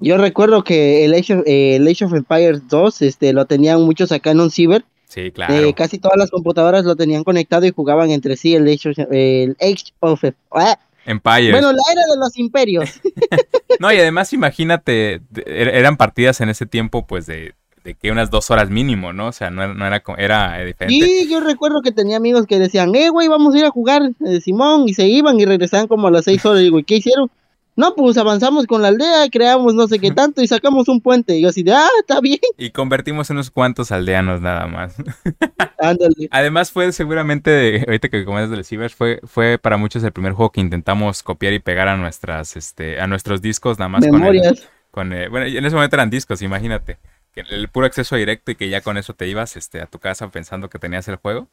Yo recuerdo que el Age, of, el Age of Empires 2 este, lo tenían muchos acá en un ciber
Sí, claro.
casi todas las computadoras lo tenían conectado y jugaban entre sí el Age of, el Age of ah,
Empire.
Bueno, la era de los imperios.
no, y además imagínate, er, eran partidas en ese tiempo pues de, de que unas dos horas mínimo, ¿no? O sea, no, no era, era diferente.
Sí, yo recuerdo que tenía amigos que decían, eh, güey, vamos a ir a jugar, eh, Simón, y se iban y regresaban como a las seis horas. Y digo, ¿qué hicieron? No, pues avanzamos con la aldea, creamos no sé qué tanto y sacamos un puente. Y yo así de, ah, está bien.
Y convertimos en unos cuantos aldeanos nada más. Ándale. Además fue seguramente, ahorita que comentas del Cibers, fue, fue para muchos el primer juego que intentamos copiar y pegar a nuestras, este, a nuestros discos nada más
Memorias.
con el, bueno, en ese momento eran discos, imagínate. El puro acceso directo y que ya con eso te ibas este, a tu casa pensando que tenías el juego.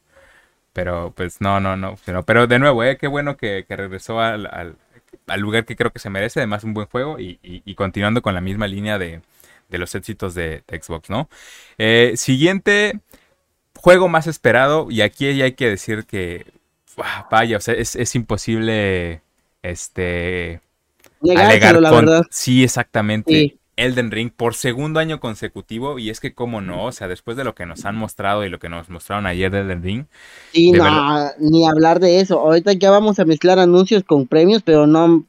Pero pues no, no, no. Pero de nuevo, eh, qué bueno que, regresó al al lugar que creo que se merece, además un buen juego y, continuando con la misma línea de, los éxitos de, Xbox, ¿no? Eh, siguiente juego más esperado y aquí ya hay que decir que, vaya, o sea, es, imposible, este... alegar la verdad. Sí, exactamente. Elden Ring por segundo año consecutivo y es que cómo no, o sea, después de lo que nos han mostrado y lo que nos mostraron ayer de Elden Ring.
Sí, no, ni hablar de eso. Ahorita ya vamos a mezclar anuncios con premios, pero no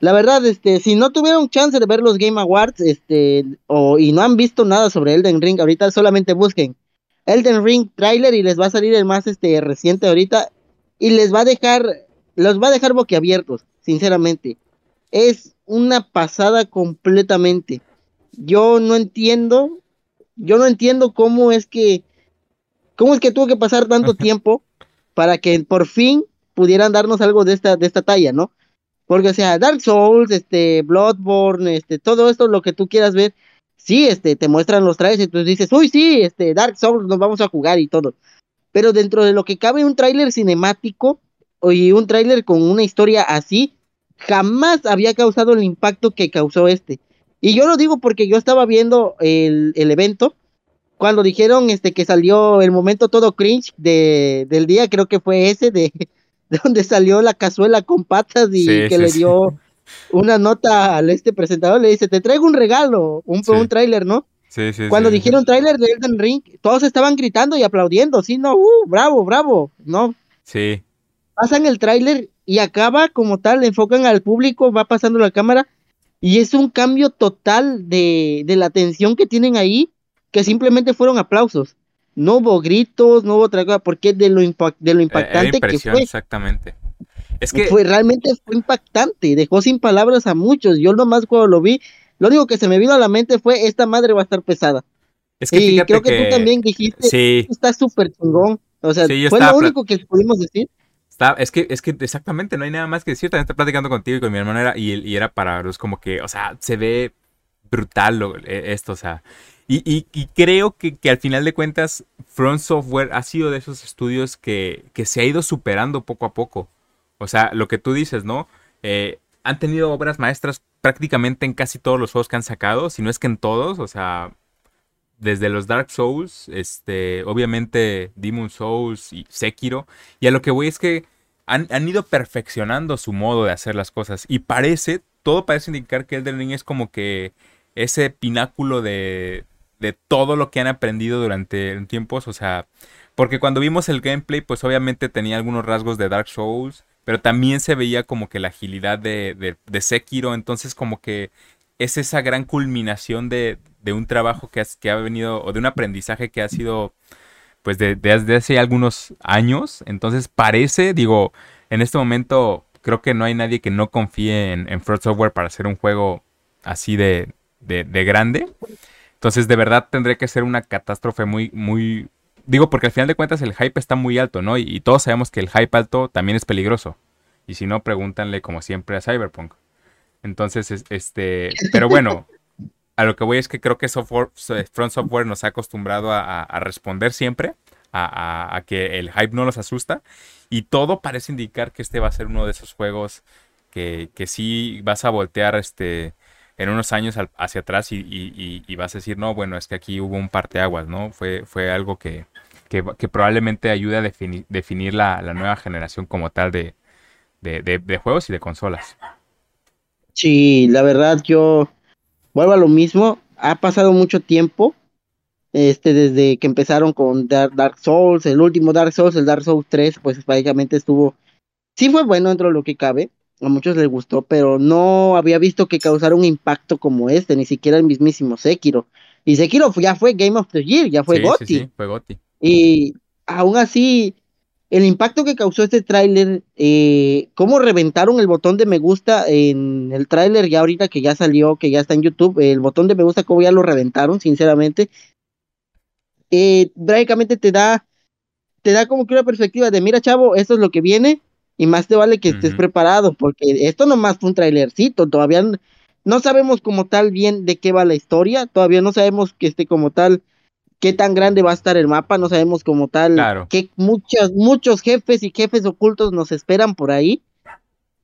la verdad, este, si no tuvieron chance de ver los Game Awards, este, o y no han visto nada sobre Elden Ring, ahorita solamente busquen Elden Ring trailer y les va a salir el más este reciente ahorita y les va a dejar, los va a dejar boquiabiertos, sinceramente. Es una pasada completamente. Yo no entiendo, yo no entiendo cómo es que, cómo es que tuvo que pasar tanto tiempo para que por fin pudieran darnos algo de esta, de esta talla, ¿no? Porque, o sea, Dark Souls, este, Bloodborne, este, todo esto, lo que tú quieras ver, sí, este, te muestran los trailers y tú dices, uy, sí, este, Dark Souls, nos vamos a jugar y todo. Pero dentro de lo que cabe un tráiler cinemático y un tráiler con una historia así, jamás había causado el impacto que causó este. Y yo lo digo porque yo estaba viendo el, el evento cuando dijeron este que salió el momento todo cringe de, del día, creo que fue ese de de donde salió la cazuela con patas y que le dio una nota al este presentador, le dice, te traigo un regalo, un, un tráiler, ¿no? Sí, sí, Cuando dijeron tráiler de Elden Ring, todos estaban gritando y aplaudiendo, sí, no, uh, bravo, bravo, ¿no?
Sí.
Pasan el tráiler y acaba como tal, le enfocan al público, va pasando la cámara y es un cambio total de, de la atención que tienen ahí, que simplemente fueron aplausos no hubo gritos, no hubo otra cosa, porque de lo, de lo impactante que fue.
Exactamente. Es que
fue realmente fue impactante, dejó sin palabras a muchos. Yo nomás cuando lo vi, lo único que se me vino a la mente fue esta madre va a estar pesada. Es que y creo que, tú también dijiste, sí. está súper chingón. O sea, fue lo único que pudimos decir.
Está, es que, es que exactamente, no hay nada más que decir. También estoy platicando contigo y con mi hermana era, y, era para los como que, o sea, se ve brutal lo, e, esto, o sea, y, creo que, al final de cuentas, Front Software ha sido de esos estudios que, se ha ido superando poco a poco. O sea, lo que tú dices, ¿no? Eh, han tenido obras maestras prácticamente en casi todos los juegos que han sacado, si no es que en todos, o sea, desde los Dark Souls, este, obviamente Demon Souls y Sekiro. Y a lo que voy es que han, han ido perfeccionando su modo de hacer las cosas. Y parece, todo parece indicar que Elden Ring es como que ese pináculo de, de todo lo que han aprendido durante tiempos, o sea, porque cuando vimos el gameplay, pues obviamente tenía algunos rasgos de Dark Souls, pero también se veía como que la agilidad de, de, Sekiro, entonces como que es esa gran culminación de, de un trabajo que, que ha venido, o de un aprendizaje que ha sido, pues desde hace algunos años, entonces parece, digo, en este momento creo que no hay nadie que no confíe en, en Front Software para hacer un juego así de, de, de grande. Entonces, de verdad tendría que ser una catástrofe muy, muy... Digo, porque al final de cuentas el hype está muy alto, ¿no? Y, todos sabemos que el hype alto también es peligroso. Y si no, pregúntanle como siempre a Cyberpunk. Entonces, este... Pero bueno, a lo que voy es que creo que software, Front Software nos ha acostumbrado a, responder siempre, a, a, que el hype no los asusta. Y todo parece indicar que este va a ser uno de esos juegos que, que sí vas a voltear este en unos años hacia atrás y, vas a decir, no, bueno, es que aquí hubo un parteaguas, ¿no? Fue, fue algo que, probablemente ayude a definir, la, nueva generación como tal de, juegos y de consolas.
Sí, la verdad yo vuelvo a lo mismo, ha pasado mucho tiempo, este, desde que empezaron con Dark, Souls, el último Dark Souls, el Dark Souls 3, pues prácticamente estuvo, sí fue bueno dentro de lo que cabe, a muchos les gustó, pero no había visto que causara un impacto como este, ni siquiera el mismísimo Sekiro. Y Sekiro ya fue Game of the Year, ya fue sí, Sí,
fue Gotti.
Y aún así, el impacto que causó este tráiler, eh, cómo reventaron el botón de me gusta en el tráiler ya ahorita que ya salió, que ya está en YouTube, el botón de me gusta, cómo ya lo reventaron, sinceramente. Eh, prácticamente te da, te da como que una perspectiva de, mira chavo, esto es lo que viene, y más te vale que estés preparado, porque esto nomás fue un trailercito, todavía no sabemos como tal bien de qué va la historia, todavía no sabemos que esté como tal qué tan grande va a estar el mapa, no sabemos como tal que muchos, muchos jefes y jefes ocultos nos esperan por ahí.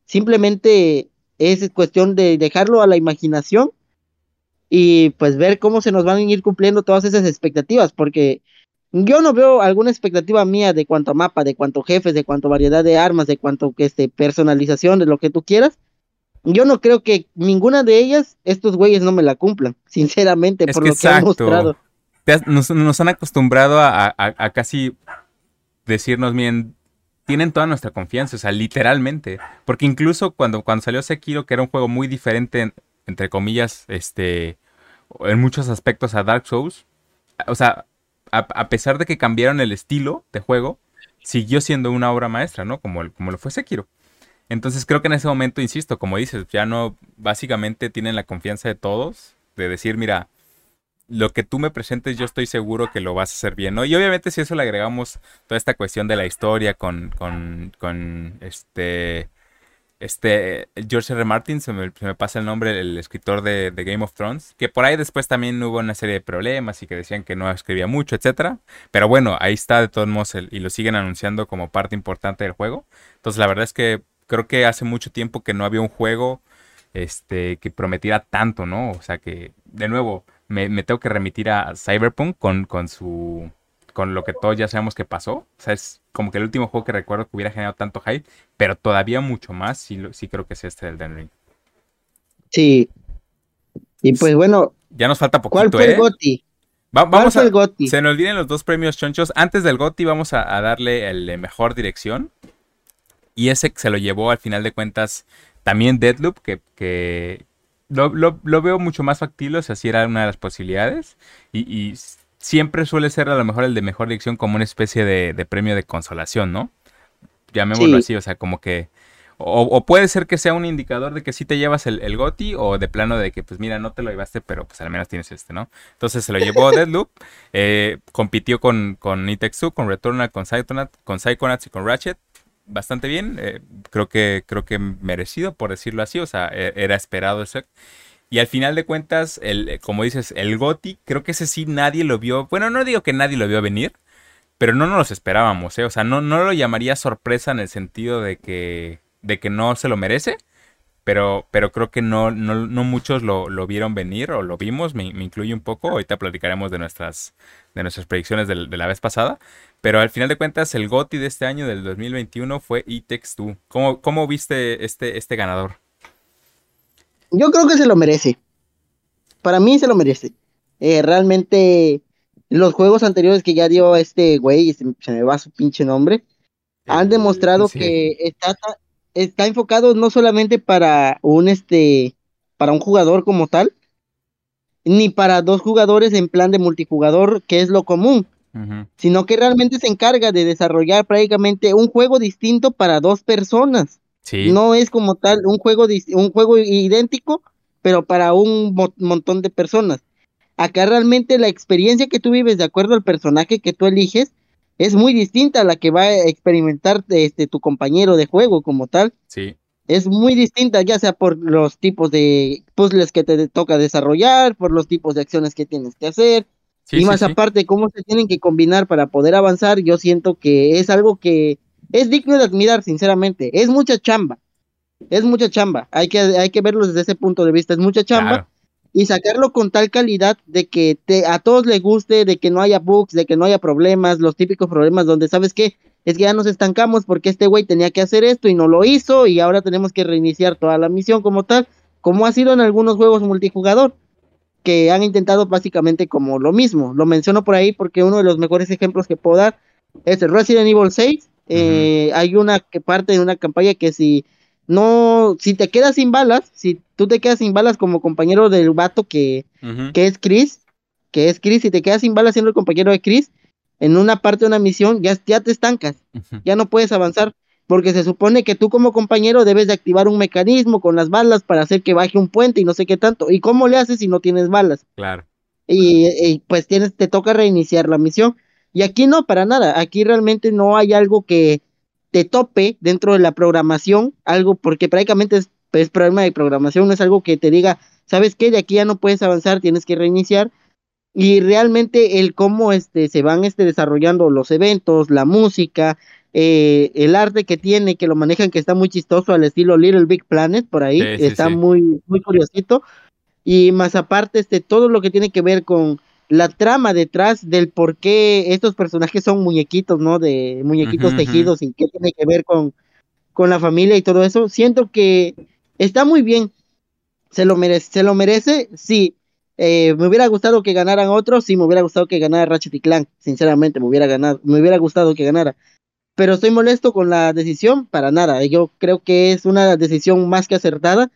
Simplemente es cuestión de dejarlo a la imaginación y pues ver cómo se nos van a ir cumpliendo todas esas expectativas, porque yo no veo alguna expectativa mía de cuanto mapa, de cuánto jefes, de cuánto variedad de armas, de cuánto este, personalización, de lo que tú quieras. yo no creo que ninguna de ellas, estos güeyes no me la cumplan, sinceramente, por lo que han mostrado.
Nos, han acostumbrado a, casi decirnos, bien, tienen toda nuestra confianza, o sea, literalmente. Porque incluso cuando, cuando salió Sekiro, que era un juego muy diferente, entre comillas, este, en muchos aspectos a Dark Souls, o sea, a, pesar de que cambiaron el estilo de juego, siguió siendo una obra maestra, ¿no? Como, como lo fue Sekiro. Entonces creo que en ese momento, insisto, como dices, ya no, básicamente tienen la confianza de todos, de decir, mira, lo que tú me presentes yo estoy seguro que lo vas a hacer bien, ¿no? Y obviamente si eso le agregamos toda esta cuestión de la historia con, con, con este, este, George R. Martin, se me, pasa el nombre, el escritor de, de, Game of Thrones, que por ahí después también hubo una serie de problemas y que decían que no escribía mucho, etcétera. Pero bueno, ahí está de todos modos y lo siguen anunciando como parte importante del juego. Entonces la verdad es que creo que hace mucho tiempo que no había un juego este, que prometiera tanto, ¿no? O sea que, de nuevo, me, tengo que remitir a Cyberpunk con, con su con lo que todos ya sabemos que pasó. O sea, es como que el último juego que recuerdo que hubiera generado tanto hype, pero todavía mucho más, sí, sí creo que es este del Den Ring.
Sí. Y pues bueno.
Ya nos falta poquito,
¿Cuál fue el ¿eh? GOTI?
vamos a, el GOTI? Se nos olviden los dos premios chonchos. Antes del GOTI vamos a, a darle el mejor dirección. Y ese se lo llevó al final de cuentas también Deadloop, que, que lo, veo mucho más factible, o sea, si era una de las posibilidades. Y, siempre suele ser a lo mejor el de mejor dirección como una especie de, premio de consolación, ¿no? Llamémoslo así, o sea, como que... O, puede ser que sea un indicador de que sí te llevas el, el, GOTI o de plano de que, pues mira, no te lo llevaste, pero pues al menos tienes este, ¿no? Entonces se lo llevó Deadloop, eh, compitió con, con con Returnal, con Psychonauts, con Psychonauts y con Ratchet bastante bien. Eh, creo que creo que merecido, por decirlo así. O sea, e, era esperado eso. Y al final de cuentas, el, eh, como dices, el Goti, creo que ese sí nadie lo vio. Bueno, no digo que nadie lo vio venir, pero no nos los esperábamos, ¿eh? O sea, no, no lo llamaría sorpresa en el sentido de que, de que no se lo merece. Pero, pero creo que no, no, no muchos lo, lo, vieron venir o lo vimos, me, me, incluye un poco. Ahorita platicaremos de nuestras, de nuestras predicciones de, de la vez pasada. Pero al final de cuentas, el GOTI de este año, del 2021, fue Itex 2. ¿Cómo, ¿Cómo, viste este, este ganador?
Yo creo que se lo merece. Para mí se lo merece. Eh, realmente, los juegos anteriores que ya dio este güey, se, me va su pinche nombre, han demostrado que está, está enfocado no solamente para un este para un jugador como tal, ni para dos jugadores en plan de multijugador, que es lo común sino que realmente se encarga de desarrollar prácticamente un juego distinto para dos personas. No es como tal un juego, un juego idéntico, pero para un montón de personas. Acá realmente la experiencia que tú vives de acuerdo al personaje que tú eliges es muy distinta a la que va a experimentar este, tu compañero de juego como tal.
Sí.
Es muy distinta, ya sea por los tipos de puzzles que te toca desarrollar, por los tipos de acciones que tienes que hacer, y más aparte, cómo se tienen que combinar para poder avanzar, yo siento que es algo que es digno de admirar, sinceramente. Es mucha chamba. Es mucha chamba. Hay que, hay que verlo desde ese punto de vista. Es mucha chamba. Y sacarlo con tal calidad de que te, a todos les guste, de que no haya bugs, de que no haya problemas, los típicos problemas donde, ¿sabes qué? Es que ya nos estancamos porque este güey tenía que hacer esto y no lo hizo y ahora tenemos que reiniciar toda la misión como tal, como ha sido en algunos juegos multijugador que han intentado básicamente como lo mismo. Lo menciono por ahí porque uno de los mejores ejemplos que puedo dar es el Resident Evil 6. Eh, hay una que parte de una campaña que si no, si te quedas sin balas, si tú te quedas sin balas como compañero del vato que, que es Chris, que es Chris, si te quedas sin balas siendo el compañero de Chris, en una parte de una misión ya, ya te estancas, ya no puedes avanzar porque se supone que tú como compañero debes de activar un mecanismo con las balas para hacer que baje un puente y no sé qué tanto. ¿Y cómo le haces si no tienes balas?
Claro.
Y, pues tienes, te toca reiniciar la misión. Y aquí no, para nada. Aquí realmente no hay algo que te tope dentro de la programación, algo porque prácticamente es, es problema de programación, no es algo que te diga, ¿sabes qué? De aquí ya no puedes avanzar, tienes que reiniciar. Y realmente el cómo este, se van este, desarrollando los eventos, la música, eh, el arte que tiene, que lo manejan, que está muy chistoso al estilo Little Big Planet, por ahí, está muy, muy curiosito. Y más aparte, este, todo lo que tiene que ver con la trama detrás del por qué estos personajes son muñequitos, ¿no? De muñequitos tejidos y qué tiene que ver con, con la familia y todo eso. Siento que está muy bien. Se lo merece, se lo merece, sí. Eh, me hubiera gustado que ganaran otros, sí, me hubiera gustado que ganara Ratchet y Clank, sinceramente, me hubiera ganado, me hubiera gustado que ganara. Pero estoy molesto con la decisión, para nada. Yo creo que es una decisión más que acertada.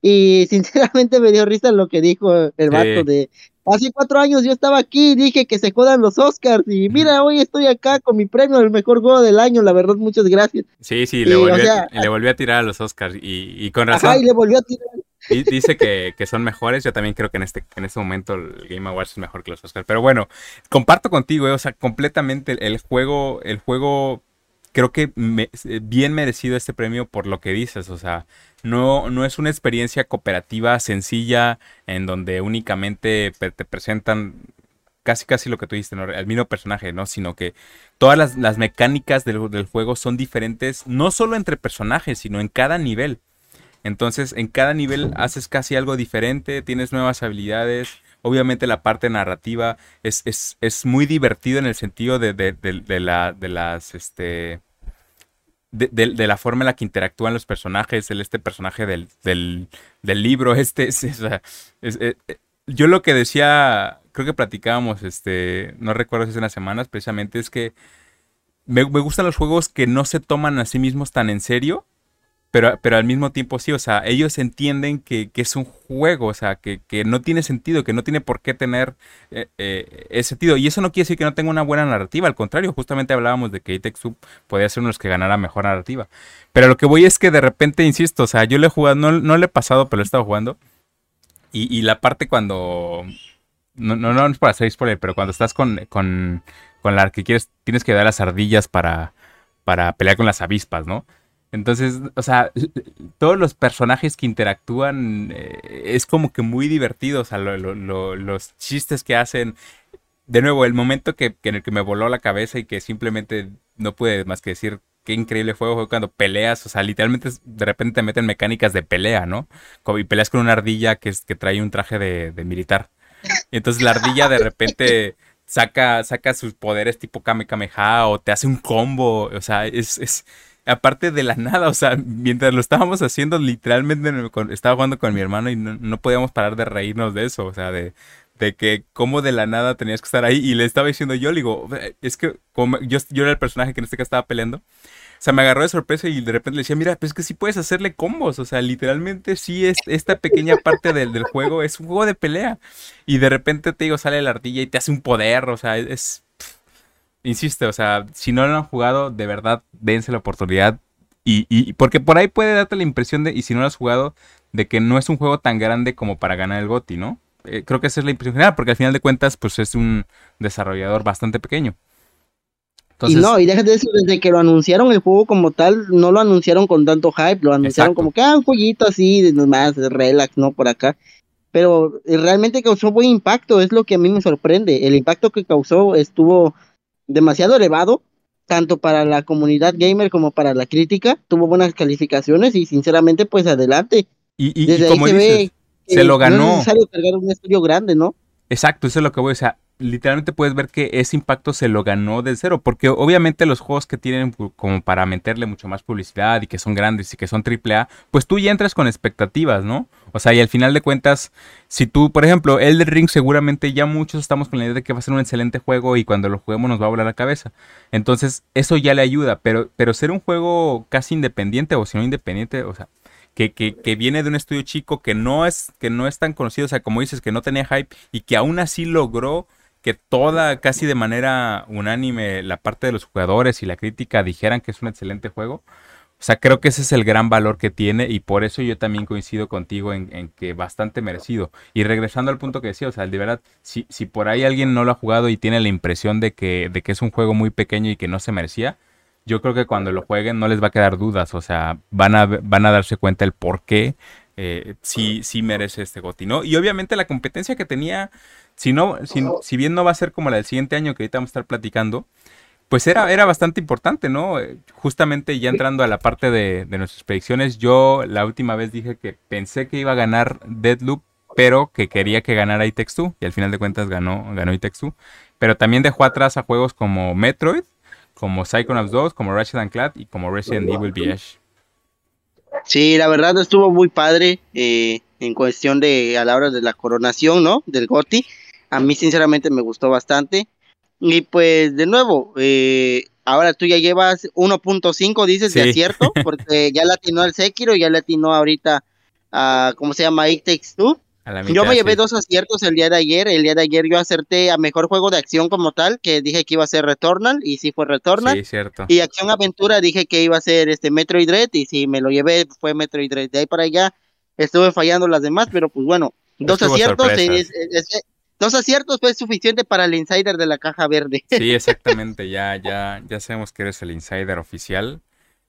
Y sinceramente me dio risa lo que dijo el vato de hace cuatro años yo estaba aquí y dije que se jodan los Oscars y mira, hoy estoy acá con mi premio del mejor juego del año, la verdad, muchas gracias.
Sí, sí, le, volvió, a tirar a los Oscars y, con razón.
y le volvió a tirar.
Dice que, son mejores, yo también creo que en este, en este momento el Game Awards es mejor que los Oscars, pero bueno, comparto contigo, eh, o sea, completamente el juego, el juego creo que bien merecido este premio por lo que dices, o sea, no, no es una experiencia cooperativa sencilla en donde únicamente te presentan casi casi lo que tú dijiste, ¿no? el mismo personaje, ¿no? Sino que todas las, mecánicas del, del, juego son diferentes, no solo entre personajes, sino en cada nivel. Entonces, en cada nivel haces casi algo diferente, tienes nuevas habilidades. Obviamente la parte narrativa es, es, muy divertido en el sentido de, de, la, de las, este, de, la forma en la que interactúan los personajes, el, este personaje del, del, libro, este, es, eh, eh, yo lo que decía, creo que platicábamos, este, no recuerdo si hace unas semanas, precisamente es que me, me, gustan los juegos que no se toman a sí mismos tan en serio pero, pero al mismo tiempo sí, o sea, ellos entienden que, es un juego, o sea, que, no tiene sentido, que no tiene por qué tener eh, eh, ese sentido. Y eso no quiere decir que no tenga una buena narrativa, al contrario, justamente hablábamos de que Itex podía ser uno de los que ganara mejor narrativa. Pero lo que voy es que de repente, insisto, o sea, yo le he jugado, no, no le he pasado, pero he estado jugando. Y, la parte cuando... No, no, no es para hacer spoiler, pero cuando estás con, con, con la que quieres, tienes que dar las ardillas para, para pelear con las avispas, ¿no? Entonces, o sea, todos los personajes que interactúan eh, es como que muy divertido, o sea, los chistes que hacen. De nuevo, el momento que, en el que me voló la cabeza y que simplemente no pude más que decir qué increíble juego fue cuando peleas, o sea, literalmente de repente te meten mecánicas de pelea, ¿no? y peleas con una ardilla que, es, que trae un traje de, militar. Y entonces la ardilla de repente saca, saca sus poderes tipo Kame Kameha o te hace un combo, o sea, es aparte de la nada, o sea, mientras lo estábamos haciendo, literalmente estaba jugando con mi hermano y no, podíamos parar de reírnos de eso, o sea, de, de que como de la nada tenías que estar ahí y le estaba diciendo yo, le digo, es que yo, yo era el personaje que en este caso estaba peleando. O sea, me agarró de sorpresa y de repente le decía, mira, pues es que sí puedes hacerle combos. O sea, literalmente sí es esta pequeña parte del, del juego es un juego de pelea. Y de repente te digo, sale la ardilla y te hace un poder. O sea, es, Insiste, o sea, si no lo han jugado, de verdad, dense la oportunidad. Y, y, porque por ahí puede darte la impresión de, y si no lo has jugado, de que no es un juego tan grande como para ganar el GOTI, ¿no? Eh, creo que esa es la impresión general, porque al final de cuentas, pues es un desarrollador bastante pequeño.
Y no, y déjate decir, desde que lo anunciaron el juego como tal, no lo anunciaron con tanto hype, lo anunciaron como que, ah, un jueguito así, más relax, ¿no? Por acá. Pero eh, realmente causó buen impacto, es lo que a mí me sorprende. El impacto que causó estuvo demasiado elevado, tanto para la comunidad gamer como para la crítica. Tuvo buenas calificaciones y sinceramente, pues adelante.
Y, como se se lo ganó. No
es necesario cargar un estudio grande, ¿no?
Exacto, eso es lo que voy a decir literalmente puedes ver que ese impacto se lo ganó del cero, porque obviamente los juegos que tienen como para meterle mucho más publicidad y que son grandes y que son AAA, pues tú ya entras con expectativas, ¿no? O sea, y al final de cuentas, si tú, por ejemplo, Elder Ring seguramente ya muchos estamos con la idea de que va a ser un excelente juego y cuando lo juguemos nos va a volar la cabeza. Entonces, eso ya le ayuda, pero, pero ser un juego casi independiente o si no independiente, o sea, que, que, que, viene de un estudio chico que no es que no es tan conocido, o sea, como dices, que no tenía hype y que aún así logró que toda, casi de manera unánime, la parte de los jugadores y la crítica dijeran que es un excelente juego. O sea, creo que ese es el gran valor que tiene y por eso yo también coincido contigo en, que bastante merecido. Y regresando al punto que decía, o sea, de verdad, si, si por ahí alguien no lo ha jugado y tiene la impresión de que, de que es un juego muy pequeño y que no se merecía, yo creo que cuando lo jueguen no les va a quedar dudas, o sea, van a, van a darse cuenta el por qué eh, sí, sí merece este goti, ¿no? Y obviamente la competencia que tenía si, no, si, bien no va a ser como la del siguiente año que ahorita vamos a estar platicando, pues era, era bastante importante, ¿no? Eh, justamente ya entrando a la parte de, nuestras predicciones, yo la última vez dije que pensé que iba a ganar Deadloop, pero que quería que ganara It 2, y al final de cuentas ganó, ganó It 2. Pero también dejó atrás a juegos como Metroid, como Psychonauts 2, como Ratchet Clank y como Resident Evil VH.
Sí, la verdad estuvo muy padre eh, en cuestión de a la hora de la coronación, ¿no? Del Goti. A mí sinceramente me gustó bastante. Y pues de nuevo, eh, ahora tú ya llevas 1.5, dices, de acierto, porque ya latinó al Sekiro, ya latinó ahorita a, ¿cómo se llama? It Takes Two. yo me llevé dos aciertos el día de ayer. El día de ayer yo acerté a mejor juego de acción como tal, que dije que iba a ser Returnal, y sí fue Returnal.
Sí, cierto.
Y acción aventura dije que iba a ser este Metroid Dread, y si me lo llevé fue Metroid Dread. De ahí para allá estuve fallando las demás, pero pues bueno, dos aciertos. Dos aciertos fue suficiente para el insider de la caja verde.
Sí, exactamente, ya, ya, ya sabemos que eres el insider oficial.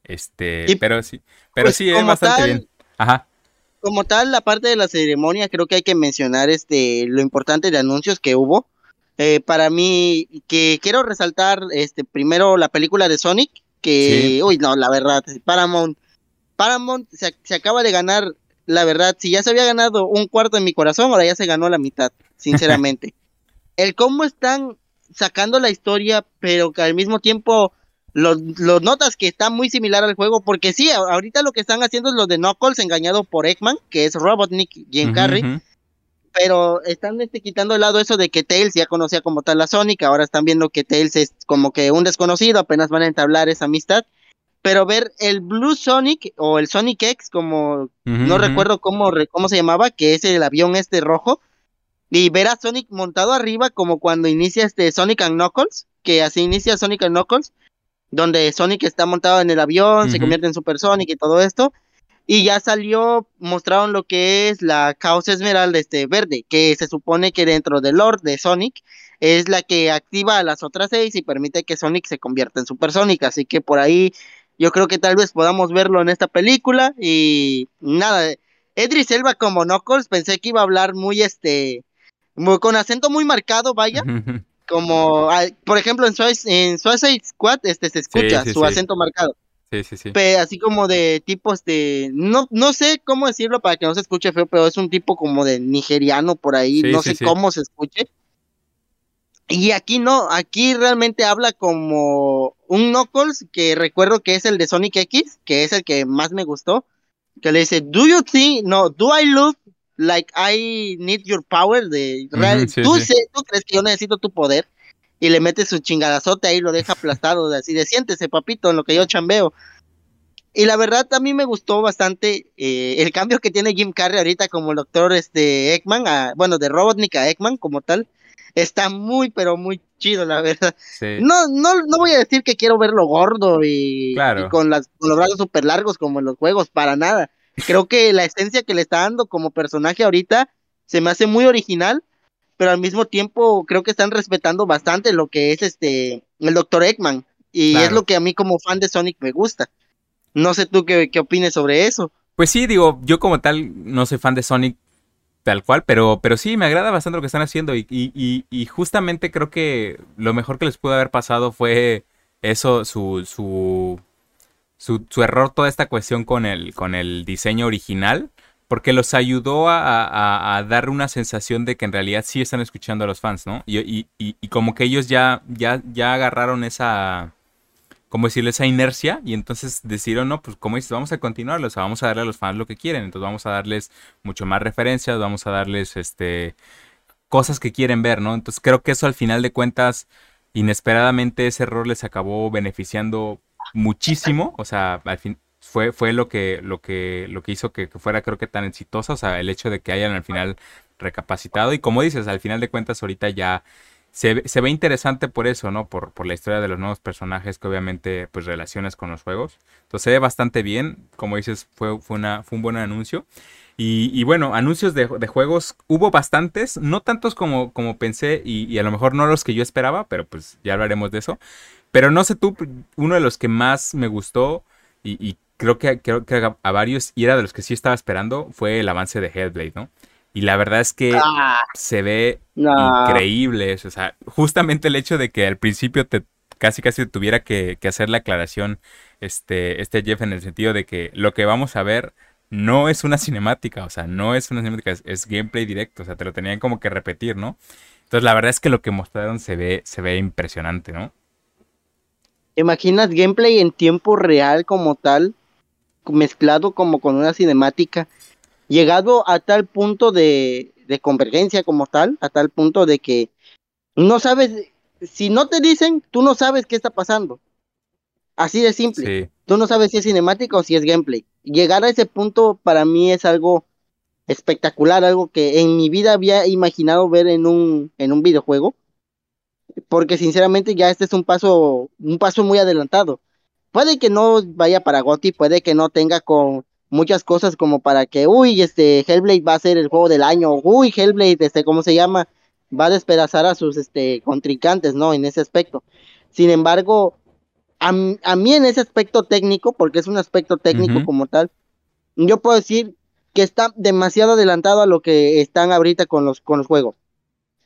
Este, pero sí, pero pues sí, es bastante bien. Ajá.
Como tal, la parte de la ceremonia, creo que hay que mencionar este lo importante de anuncios que hubo. Eh, para mí, que quiero resaltar este primero la película de Sonic, que, uy, no, la verdad, Paramount, Paramount se, se acaba de ganar la verdad, si ya se había ganado un cuarto de mi corazón, ahora ya se ganó la mitad, sinceramente. el cómo están sacando la historia, pero que al mismo tiempo los, notas que está muy similar al juego, porque sí, ahorita lo que están haciendo es lo de Knuckles engañado por Eggman, que es Robotnik Jim Carrey, pero están este, quitando de lado eso de que Tails ya conocía como tal a Sonic, ahora están viendo que Tails es como que un desconocido, apenas van a entablar esa amistad pero ver el Blue Sonic o el Sonic X, como no recuerdo cómo, cómo se llamaba, que es el avión este rojo, y ver a Sonic montado arriba como cuando inicia este Sonic and Knuckles, que así inicia Sonic and Knuckles, donde Sonic está montado en el avión, se convierte en Super Sonic y todo esto, y ya salió, mostraron lo que es la Chaos Esmeralda este verde, que se supone que dentro del Lord de Sonic es la que activa a las otras seis y permite que Sonic se convierta en Super Sonic, así que por ahí yo creo que tal vez podamos verlo en esta película. Y nada, Edris Elba como Knuckles pensé que iba a hablar muy este, con acento muy marcado, vaya. como, por ejemplo, en, Suicide, en Squad este, se escucha su acento marcado.
Sí, sí, sí.
así como de tipos de, no, no sé cómo decirlo para que no se escuche feo, pero es un tipo como de nigeriano por ahí, no sé cómo se escuche. Y aquí no, aquí realmente habla como un Knuckles que recuerdo que es el de Sonic X, que es el que más me gustó, que le dice, do you think, no, do I look like I need your power? De, ¿tú, ¿Tú crees que yo necesito tu poder? Y le mete su chingadazote ahí, lo deja aplastado, así de siéntese papito en lo que yo chambeo. Y la verdad a mí me gustó bastante eh, el cambio que tiene Jim Carrey ahorita como el doctor este, Eggman, bueno, de Robotnik a Eggman como tal está muy, pero muy chido, la verdad. No, no, no voy a decir que quiero verlo gordo y, con, las, los brazos súper largos como en los juegos, para nada. Creo que la esencia que le está dando como personaje ahorita se me hace muy original, pero al mismo tiempo creo que están respetando bastante lo que es este el Dr. Eggman. Y es lo que a mí como fan de Sonic me gusta. No sé tú qué, qué opines sobre eso.
Pues sí, digo, yo como tal no soy fan de Sonic, Tal cual, pero, pero sí, me agrada bastante lo que están haciendo y, y, y, justamente creo que lo mejor que les pudo haber pasado fue eso, su, su, su, error, toda esta cuestión con el, con el diseño original, porque los ayudó a, a, dar una sensación de que en realidad sí están escuchando a los fans, ¿no? Y, y como que ellos ya, ya, ya agarraron esa como decirle, esa inercia y entonces decidieron, no, pues como dices, vamos a continuarlo, o sea, vamos a darle a los fans lo que quieren, entonces vamos a darles mucho más referencias, vamos a darles, este, cosas que quieren ver, ¿no? Entonces creo que eso al final de cuentas, inesperadamente ese error les acabó beneficiando muchísimo, o sea, al fin fue, fue lo que, lo que, lo que hizo que, fuera creo que tan exitoso, o sea, el hecho de que hayan al final recapacitado y como dices, al final de cuentas ahorita ya se, se, ve interesante por eso, ¿no? Por, por, la historia de los nuevos personajes que obviamente pues relacionas con los juegos. Entonces se ve bastante bien, como dices, fue, fue, una, fue un buen anuncio. Y, y bueno, anuncios de, de, juegos hubo bastantes, no tantos como, como pensé y, y, a lo mejor no los que yo esperaba, pero pues ya hablaremos de eso. Pero no sé tú, uno de los que más me gustó y, creo que, creo que a varios y era de los que sí estaba esperando fue el avance de Hellblade, ¿no? Y la verdad es que ah. se ve increíble eso. O sea, justamente el hecho de que al principio te casi casi tuviera que, hacer la aclaración este, este Jeff en el sentido de que lo que vamos a ver no es una cinemática, o sea, no es una cinemática, es, gameplay directo, o sea, te lo tenían como que repetir, ¿no? Entonces la verdad es que lo que mostraron se ve, se ve impresionante, ¿no?
¿Imaginas gameplay en tiempo real como tal? mezclado como con una cinemática, llegado a tal punto de, de convergencia como tal, a tal punto de que no sabes, si no te dicen, tú no sabes qué está pasando. Así de simple. Tú no sabes si es cinemática o si es gameplay. Llegar a ese punto para mí es algo espectacular, algo que en mi vida había imaginado ver en un, en un videojuego. Porque sinceramente ya este es un paso, un paso muy adelantado. Puede que no vaya para GOTY, puede que no tenga con muchas cosas como para que, uy, este Hellblade va a ser el juego del año, uy, Hellblade, este, ¿cómo se llama? Va a despedazar a sus este, contrincantes, ¿no? En ese aspecto. Sin embargo, a, mí en ese aspecto técnico, porque es un aspecto técnico como tal, yo puedo decir que está demasiado adelantado a lo que están ahorita con los, con los juegos.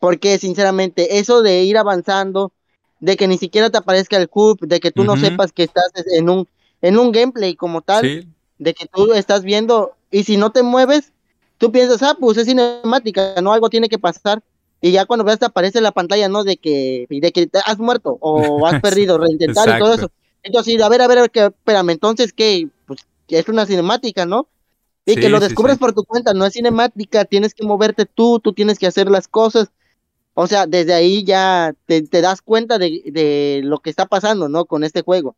Porque sinceramente, eso de ir avanzando, de que ni siquiera te aparezca el hub, de que tú no sepas que estás en un, en un gameplay como tal, de que tú estás viendo, y si no te mueves, tú piensas, ah, pues es cinemática, no, algo tiene que pasar. Y ya cuando ves te aparece la pantalla, ¿no? De que, de que te has muerto o has perdido, reintentar y todo eso. Entonces, a ver, a ver, que, espérame, entonces, ¿qué? Pues que es una cinemática, ¿no? Y que lo descubres por tu cuenta, no es cinemática, tienes que moverte tú, tú tienes que hacer las cosas. O sea, desde ahí ya te, das cuenta de, de, lo que está pasando, ¿no? Con este juego.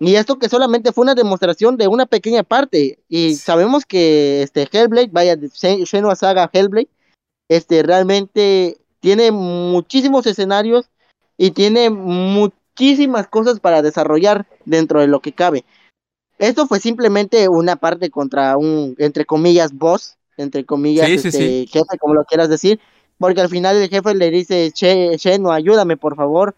Y esto que solamente fue una demostración de una pequeña parte. Y sabemos que este Hellblade, vaya, Senua Saga Hellblade, este, realmente tiene muchísimos escenarios y tiene muchísimas cosas para desarrollar dentro de lo que cabe. Esto fue simplemente una parte contra un, entre comillas, boss, entre comillas, este, jefe, como lo quieras decir, porque al final el jefe le dice, che, che, no, ayúdame, por favor,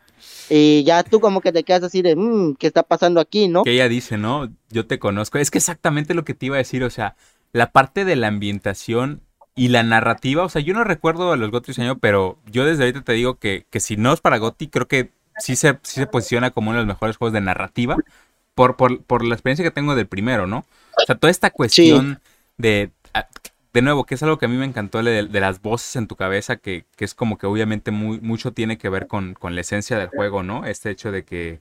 y ya tú como que te quedas así de, mmm, ¿qué está pasando aquí, no?
Que ella dice, ¿no? Yo te conozco. Es que exactamente lo que te iba a decir, o sea, la parte de la ambientación y la narrativa, o sea, yo no recuerdo a los Gotti año, pero yo desde ahorita te digo que, que si no es para Gotti, creo que sí se, sí se posiciona como uno de los mejores juegos de narrativa por, por, por la experiencia que tengo del primero, ¿no? O sea, toda esta cuestión de, ah, de nuevo, que es algo que a mí me encantó de, de las voces en tu cabeza, que, que, es como que obviamente muy, mucho tiene que ver con, con la esencia del juego, ¿no? Este hecho de que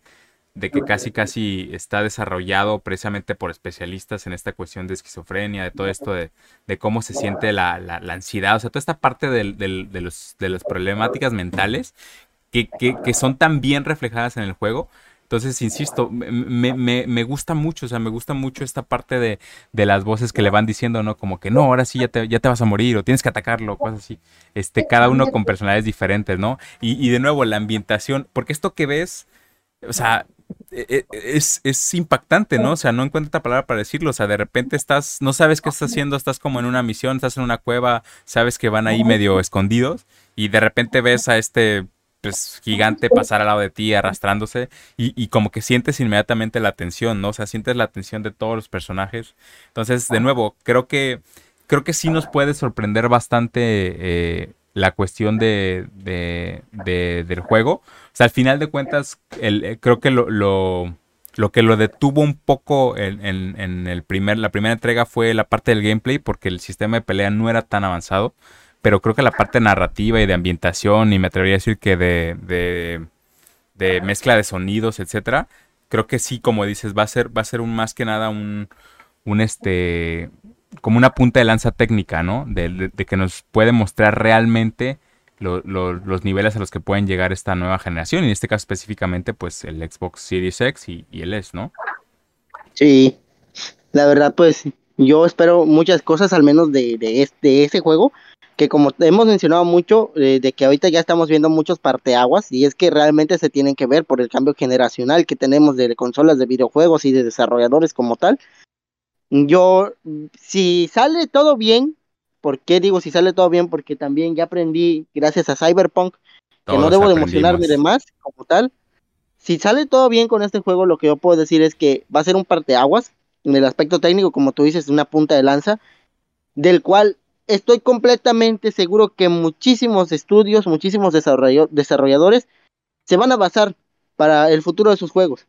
de que casi casi está desarrollado precisamente por especialistas en esta cuestión de esquizofrenia, de todo esto de, cómo se siente la, la, ansiedad, o sea, toda esta parte de, los, de las problemáticas mentales que, que, son tan bien reflejadas en el juego. Entonces, insisto, me, me, me, gusta mucho, o sea, me gusta mucho esta parte de, de, las voces que le van diciendo, ¿no? Como que no, ahora sí ya te, ya te vas a morir o tienes que atacarlo, cosas así. Este, cada uno con personalidades diferentes, ¿no? Y, y de nuevo, la ambientación, porque esto que ves, o sea, e, e, es, es, impactante, ¿no? O sea, no encuentro otra palabra para decirlo. O sea, de repente estás, no sabes qué estás haciendo, estás como en una misión, estás en una cueva, sabes que van ahí medio escondidos y de repente ves a este pues, gigante pasar al lado de ti arrastrándose y, y, como que sientes inmediatamente la tensión, ¿no? O sea, sientes la tensión de todos los personajes. Entonces, de nuevo, creo que creo que sí nos puede sorprender bastante eh, la cuestión de, de, del juego. O sea, al final de cuentas, el, eh, creo que lo, lo, lo, que lo detuvo un poco en, en, el primer, la primera entrega fue la parte del gameplay, porque el sistema de pelea no era tan avanzado. Pero creo que la parte narrativa y de ambientación, y me atrevería a decir que de, de, de mezcla de sonidos, etcétera, creo que sí, como dices, va a ser, va a ser un más que nada un, un este como una punta de lanza técnica, ¿no? De, de que nos puede mostrar realmente los niveles a los que pueden llegar esta nueva generación, y en este caso específicamente, pues el Xbox Series X y, el S, ¿no?
Sí, la verdad, pues yo espero muchas cosas, al menos de, de, este, ese juego, que como hemos mencionado mucho, eh, de que ahorita ya estamos viendo muchos parteaguas, y es que realmente se tienen que ver por el cambio generacional que tenemos de consolas de videojuegos y de desarrolladores como tal. Yo, si sale todo bien, ¿Por qué digo si sale todo bien? Porque también ya aprendí, gracias a Cyberpunk, que no debo de emocionarme de más como tal. Si sale todo bien con este juego, lo que yo puedo decir es que va a ser un parteaguas en el aspecto técnico, como tú dices, una punta de lanza, del cual estoy completamente seguro que muchísimos estudios, muchísimos desarrolladores se van a basar para el futuro de sus juegos.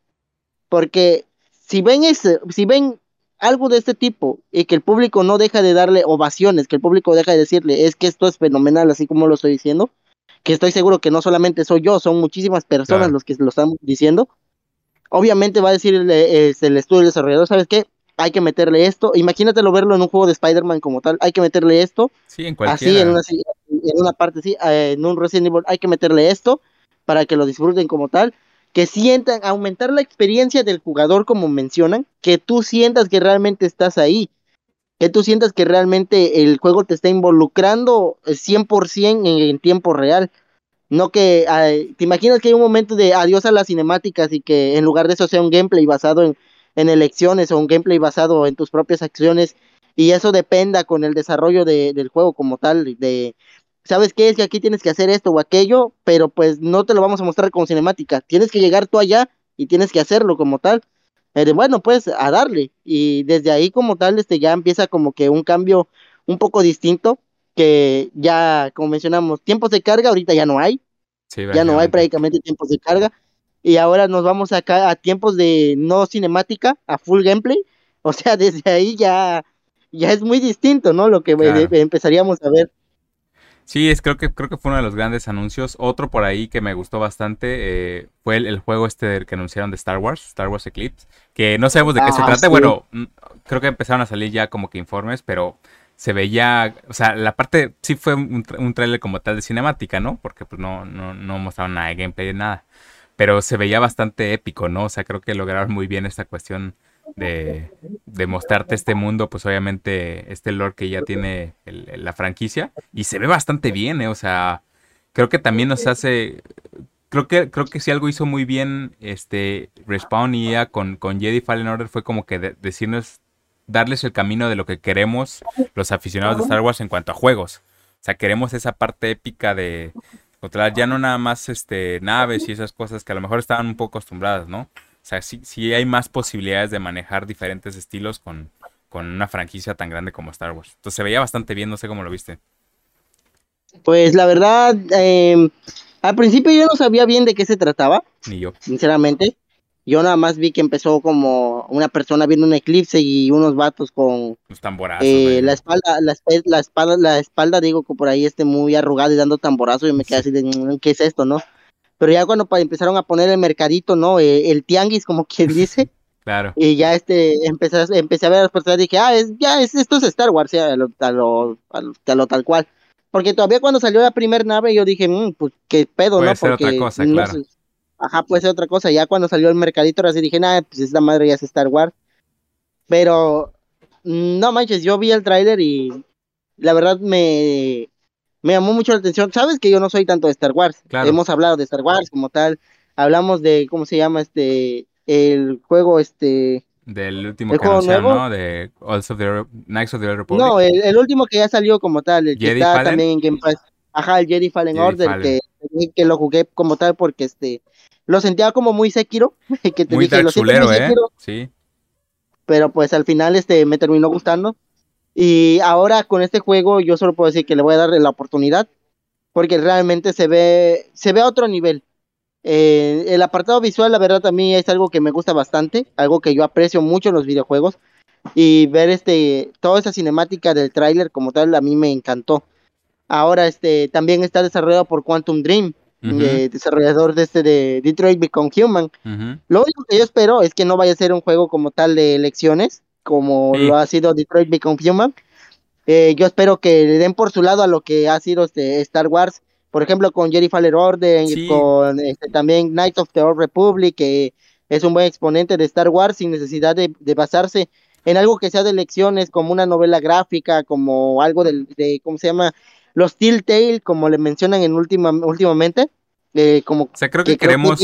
Porque si ven ese, si ven algo de este tipo y que el público no deja de darle ovaciones, que el público deja de decirle es que esto es fenomenal, así como lo estoy diciendo, que estoy seguro que no solamente soy yo, son muchísimas personas los que lo están diciendo. Obviamente va a decir el, el estudio desarrollador, ¿sabes qué? Hay que meterle esto. Imagínatelo verlo en un juego de Spider-Man como tal, hay que meterle esto.
Sí, en
Así, en una, en una parte, sí, eh, en un Resident Evil hay que meterle esto para que lo disfruten como tal. Que sientan, aumentar la experiencia del jugador como mencionan, que tú sientas que realmente estás ahí, que tú sientas que realmente el juego te está involucrando 100% en, en tiempo real. No que, te imaginas que hay un momento de adiós a las cinemáticas y que en lugar de eso sea un gameplay basado en, en elecciones o un gameplay basado en tus propias acciones y eso dependa con el desarrollo de, del juego como tal, de, ¿sabes qué? Es que aquí tienes que hacer esto o aquello, pero pues no te lo vamos a mostrar como cinemática. Tienes que llegar tú allá y tienes que hacerlo como tal. Eh, bueno, pues a darle. Y desde ahí como tal, este ya empieza como que un cambio un poco distinto, que ya, como mencionamos, tiempos de carga ahorita ya no hay. ya no hay prácticamente tiempos de carga. Y ahora nos vamos acá a tiempos de no cinemática, a full gameplay. O sea, desde ahí ya, ya es muy distinto, ¿no? Lo que empezaríamos a ver.
Sí, es, creo, que, creo que fue uno de los grandes anuncios. Otro por ahí que me gustó bastante eh, fue el, juego este que anunciaron de Star Wars, Star Wars Eclipse, que no sabemos de qué se ah, trata. Bueno, mm, creo que empezaron a salir ya como que informes, pero se veía, o sea, la parte sí fue un, un trailer como tal de cinemática, ¿no? Porque pues no, no, no mostraron nada de gameplay, nada. Pero se veía bastante épico, ¿no? O sea, creo que lograron muy bien esta cuestión de, de, mostrarte este mundo, pues obviamente este lore que ya tiene la franquicia y se ve bastante bien, ¿eh? o sea, creo que también nos hace, creo que creo que si algo hizo muy bien este Respawn y con, con Jedi Fallen Order fue como que decirnos, darles el camino de lo que queremos los aficionados de Star Wars en cuanto a juegos. O sea, queremos esa parte épica de controlar ya no nada más este naves y esas cosas que a lo mejor estaban un poco acostumbradas, ¿no? O sea, sí, hay más posibilidades de manejar diferentes estilos con, con una franquicia tan grande como Star Wars. Entonces se veía bastante bien, no sé cómo lo viste.
Pues la verdad, em, al principio yo no sabía bien de qué se trataba.
Ni yo.
Sinceramente. Yo nada más vi que empezó como una persona viendo un eclipse y unos vatos con
Los tamborazos,
eh, la espalda, la, la, espalda, la espalda, digo que por ahí esté muy arrugado y dando tamborazos y me quedé así de mm, ¿qué es esto, no? pero ya cuando empezaron a poner el mercadito, ¿no? Eh, el tianguis, como quien dice.
Claro.
Y ya este, empecé, empecé a ver las personas y dije, ah, es, ya, es, esto es Star Wars, ya, a lo, a lo, lo, tal cual. Porque todavía cuando salió la primera nave, yo dije, mmm, pues qué pedo,
puede
¿no?
Ser
Porque
otra cosa, claro.
Ajá, puede ser otra cosa. Ya cuando salió el mercadito, ahora sí dije, nada, pues esta madre ya es Star Wars. Pero, mm, no manches, yo vi el tráiler y la verdad me, me llamó mucho la atención. Sabes que yo no soy tanto de Star Wars. Hemos hablado de Star Wars como tal. Hablamos de, ¿cómo se llama? Este, el juego, este...
Del último que ¿no? De of the, Knights of the Republic.
No, el, último que ya salió como tal, el que está también en Game Pass. Ajá, el Jedi Fallen Order, Que, que lo jugué como tal porque este lo sentía como muy Sekiro, que te
muy
dije,
lo chulero, ¿eh? Sí.
Pero pues al final este me terminó gustando. Y ahora con este juego yo solo puedo decir que le voy a dar la oportunidad porque realmente se ve, se ve a otro nivel. Eh, el apartado visual, la verdad, a mí es algo que me gusta bastante, algo que yo aprecio mucho en los videojuegos. Y ver este, toda esa cinemática del tráiler como tal, a mí me encantó. Ahora, este, también está desarrollado por Quantum Dream, desarrollador de este de Detroit Become Human. Lo único que yo espero es que no vaya a ser un juego como tal de elecciones, como lo ha sido Detroit Become Human. Eh, yo espero que le den por su lado a lo que ha sido este Star Wars, por ejemplo, con Jerry Faller Order, con este, también Knights of the Old Republic, que es un buen exponente de Star Wars sin necesidad de, basarse en algo que sea de lecciones, como una novela gráfica, como algo de, de ¿cómo se llama? Los Telltale, como le mencionan en última, últimamente. Eh, como
o sea, creo que, queremos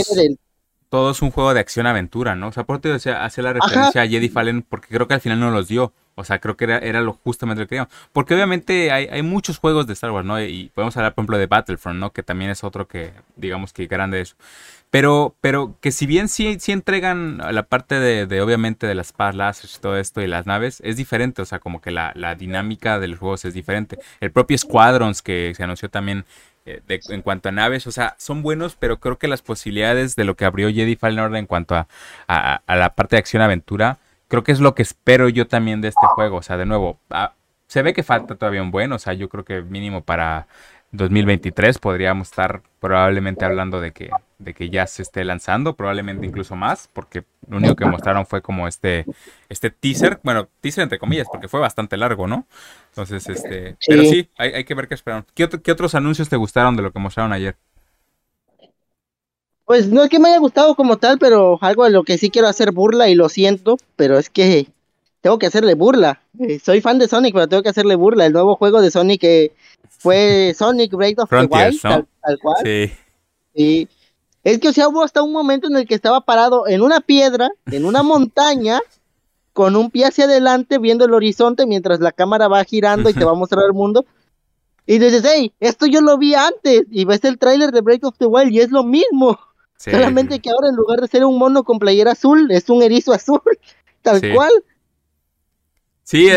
todo es un juego de acción-aventura, ¿no? O sea, por eso decía, hacer la referencia a Jedi Fallen porque creo que al final no los dio. O sea, creo que era, era lo justamente lo que queríamos. Porque obviamente hay, hay, muchos juegos de Star Wars, ¿no? Y podemos hablar, por ejemplo, de Battlefront, ¿no? Que también es otro que, digamos, que grande eso. Pero, pero que si bien sí, sí entregan la parte de, obviamente, de las espadas y todo esto y las naves, es diferente. O sea, como que la, la dinámica de los juegos es diferente. El propio Squadrons que se anunció también eh, en cuanto a naves, o sea, son buenos, pero creo que las posibilidades de lo que abrió Jedi Fallen Order en cuanto a, a, la parte de acción-aventura, creo que es lo que espero yo también de este juego. O sea, de nuevo, ah, se ve que falta todavía un buen, o sea, yo creo que mínimo para 2023 podríamos estar probablemente hablando de que, de que ya se esté lanzando, probablemente incluso más, porque Lo único que mostraron fue como este, este teaser, bueno, teaser entre comillas, porque fue bastante largo, ¿no? Entonces, este, pero sí, hay, hay, que ver qué esperaron. ¿Qué, ¿Qué otros anuncios te gustaron de lo que mostraron ayer?
Pues no es que me haya gustado como tal, pero algo de lo que sí quiero hacer burla y lo siento, pero es que tengo que hacerle burla. Eh, soy fan de Sonic, pero tengo que hacerle burla. El nuevo juego de Sonic que fue Sonic Break of the Wild, tal, cual. Sí. Y es que, o sea, hubo hasta un momento en el que estaba parado en una piedra, en una montaña, con un pie hacia adelante, viendo el horizonte mientras la cámara va girando y te va a mostrar el mundo. Y dices, hey, esto yo lo vi antes. Y ves el tráiler de Break of the Wild y es lo mismo. Solamente que ahora en lugar de ser un mono con playera azul, es un erizo azul. Tal cual.
Sí,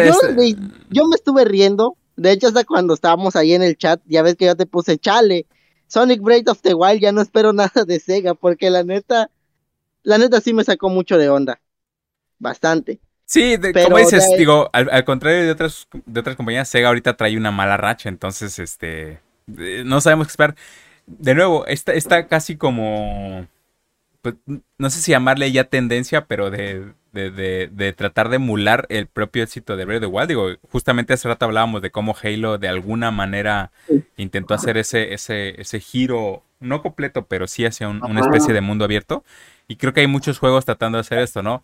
yo, me estuve riendo. De hecho, hasta cuando estábamos ahí en el chat, ya ves que yo te puse chale. Sonic Break of the Wild, ya no espero nada de Sega, porque la neta, la neta sí me sacó mucho de onda. Bastante.
Sí, como dices, digo, al, contrario de otras, de otras compañías, Sega ahorita trae una mala racha, entonces, este, eh, no sabemos qué esperar. De nuevo, está, está casi como, pues, no sé si llamarle ya tendencia, pero de, de, de, tratar de emular el propio éxito de Breath of the Wild. Digo, justamente hace rato hablábamos de cómo Halo de alguna manera intentó hacer ese, ese, ese giro, no completo, pero sí hacia una especie de mundo abierto. Y creo que hay muchos juegos tratando de hacer esto, ¿no?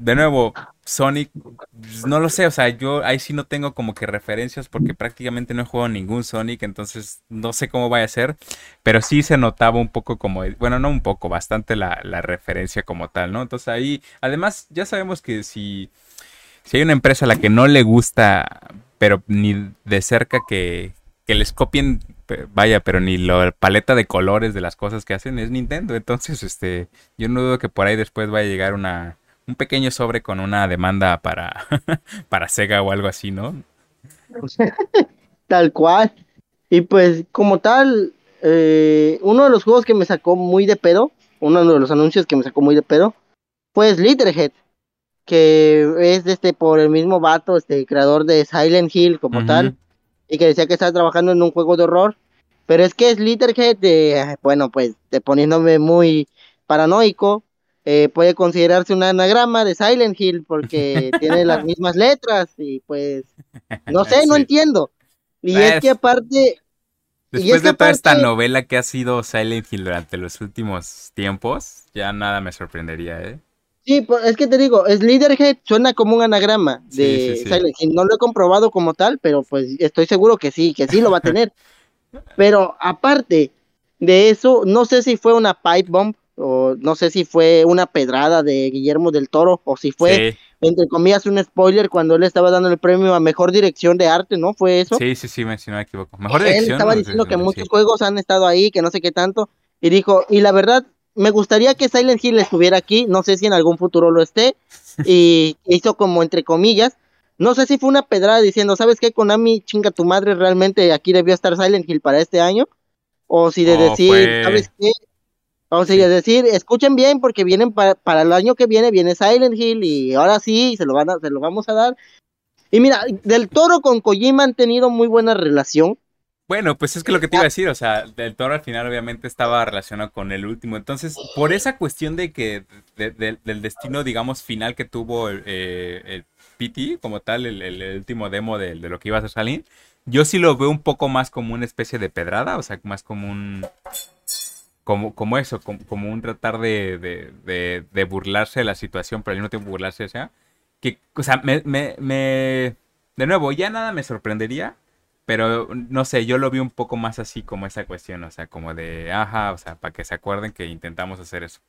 De nuevo, Sonic, pues, no lo sé, o sea, yo ahí sí no tengo como que referencias porque prácticamente no he jugado ningún Sonic, entonces no sé cómo vaya a ser, pero sí se notaba un poco como, bueno, no un poco, bastante la, la referencia como tal, ¿no? Entonces ahí, además, ya sabemos que si, si hay una empresa a la que no le gusta, pero ni de cerca que, que les copien vaya, pero ni la paleta de colores de las cosas que hacen es Nintendo. Entonces, este, yo no dudo que por ahí después vaya a llegar una, un pequeño sobre con una demanda para, para Sega o algo así, ¿no?
tal cual. Y pues como tal, eh, uno de los juegos que me sacó muy de pedo, uno de los anuncios que me sacó muy de pedo, fue Slitterhead, que es este por el mismo vato, este creador de Silent Hill como tal, y que decía que estaba trabajando en un juego de horror. Pero es que Slitterhead, de, bueno, pues de poniéndome muy paranoico, eh, puede considerarse un anagrama de Silent Hill porque tiene las mismas letras y pues no sé, no entiendo. Y es pues, que aparte...
Después de toda esta novela que ha sido Silent Hill durante los últimos tiempos, ya nada me sorprendería, ¿eh?
Sí, pues es que te digo, Sliderhead suena como un anagrama de Silent Hill. No lo he comprobado como tal, pero pues estoy seguro que sí, que sí lo va a tener. pero aparte de eso, no sé si fue una pipe bomb o no sé si fue una pedrada de Guillermo del Toro o si fue entre comillas un spoiler cuando él estaba dando el premio a mejor dirección de arte, ¿no? ¿Fue eso?
Sí, sí, sí, me, si no me equivoco. Mejor dirección.
Él estaba diciendo que muchos juegos han estado ahí, que no sé qué tanto y dijo, y la verdad me gustaría que Silent Hill estuviera aquí, no sé si en algún futuro lo esté y hizo como entre comillas no sé si fue una pedrada diciendo, ¿sabes qué, Konami, chinga tu madre, realmente aquí debió estar Silent Hill para este año? O si de decir, ¿sabes qué? Vamos a decir, escuchen bien porque vienen para, el año que viene, viene Silent Hill y ahora sí, se lo, van a, se lo vamos a dar. Y mira, Del Toro con Kojima han tenido muy buena relación.
Bueno, pues es que lo que te iba a decir, o sea, Del Toro al final obviamente estaba relacionado con el último. Entonces, por esa cuestión de que, del destino, digamos, final que tuvo el, eh, el PT, como tal, el, último demo de, lo que iba a ser Silent, yo sí lo veo un poco más como una especie de pedrada, o sea, más como un como, como eso, como, un tratar de, de, burlarse de la situación, pero al mismo tiempo burlarse, o sea, que, o sea, me, de nuevo, ya nada me sorprendería, pero no sé, yo lo vi un poco más así como esa cuestión, o sea, como de, ajá, o sea, para que se acuerden que intentamos hacer eso.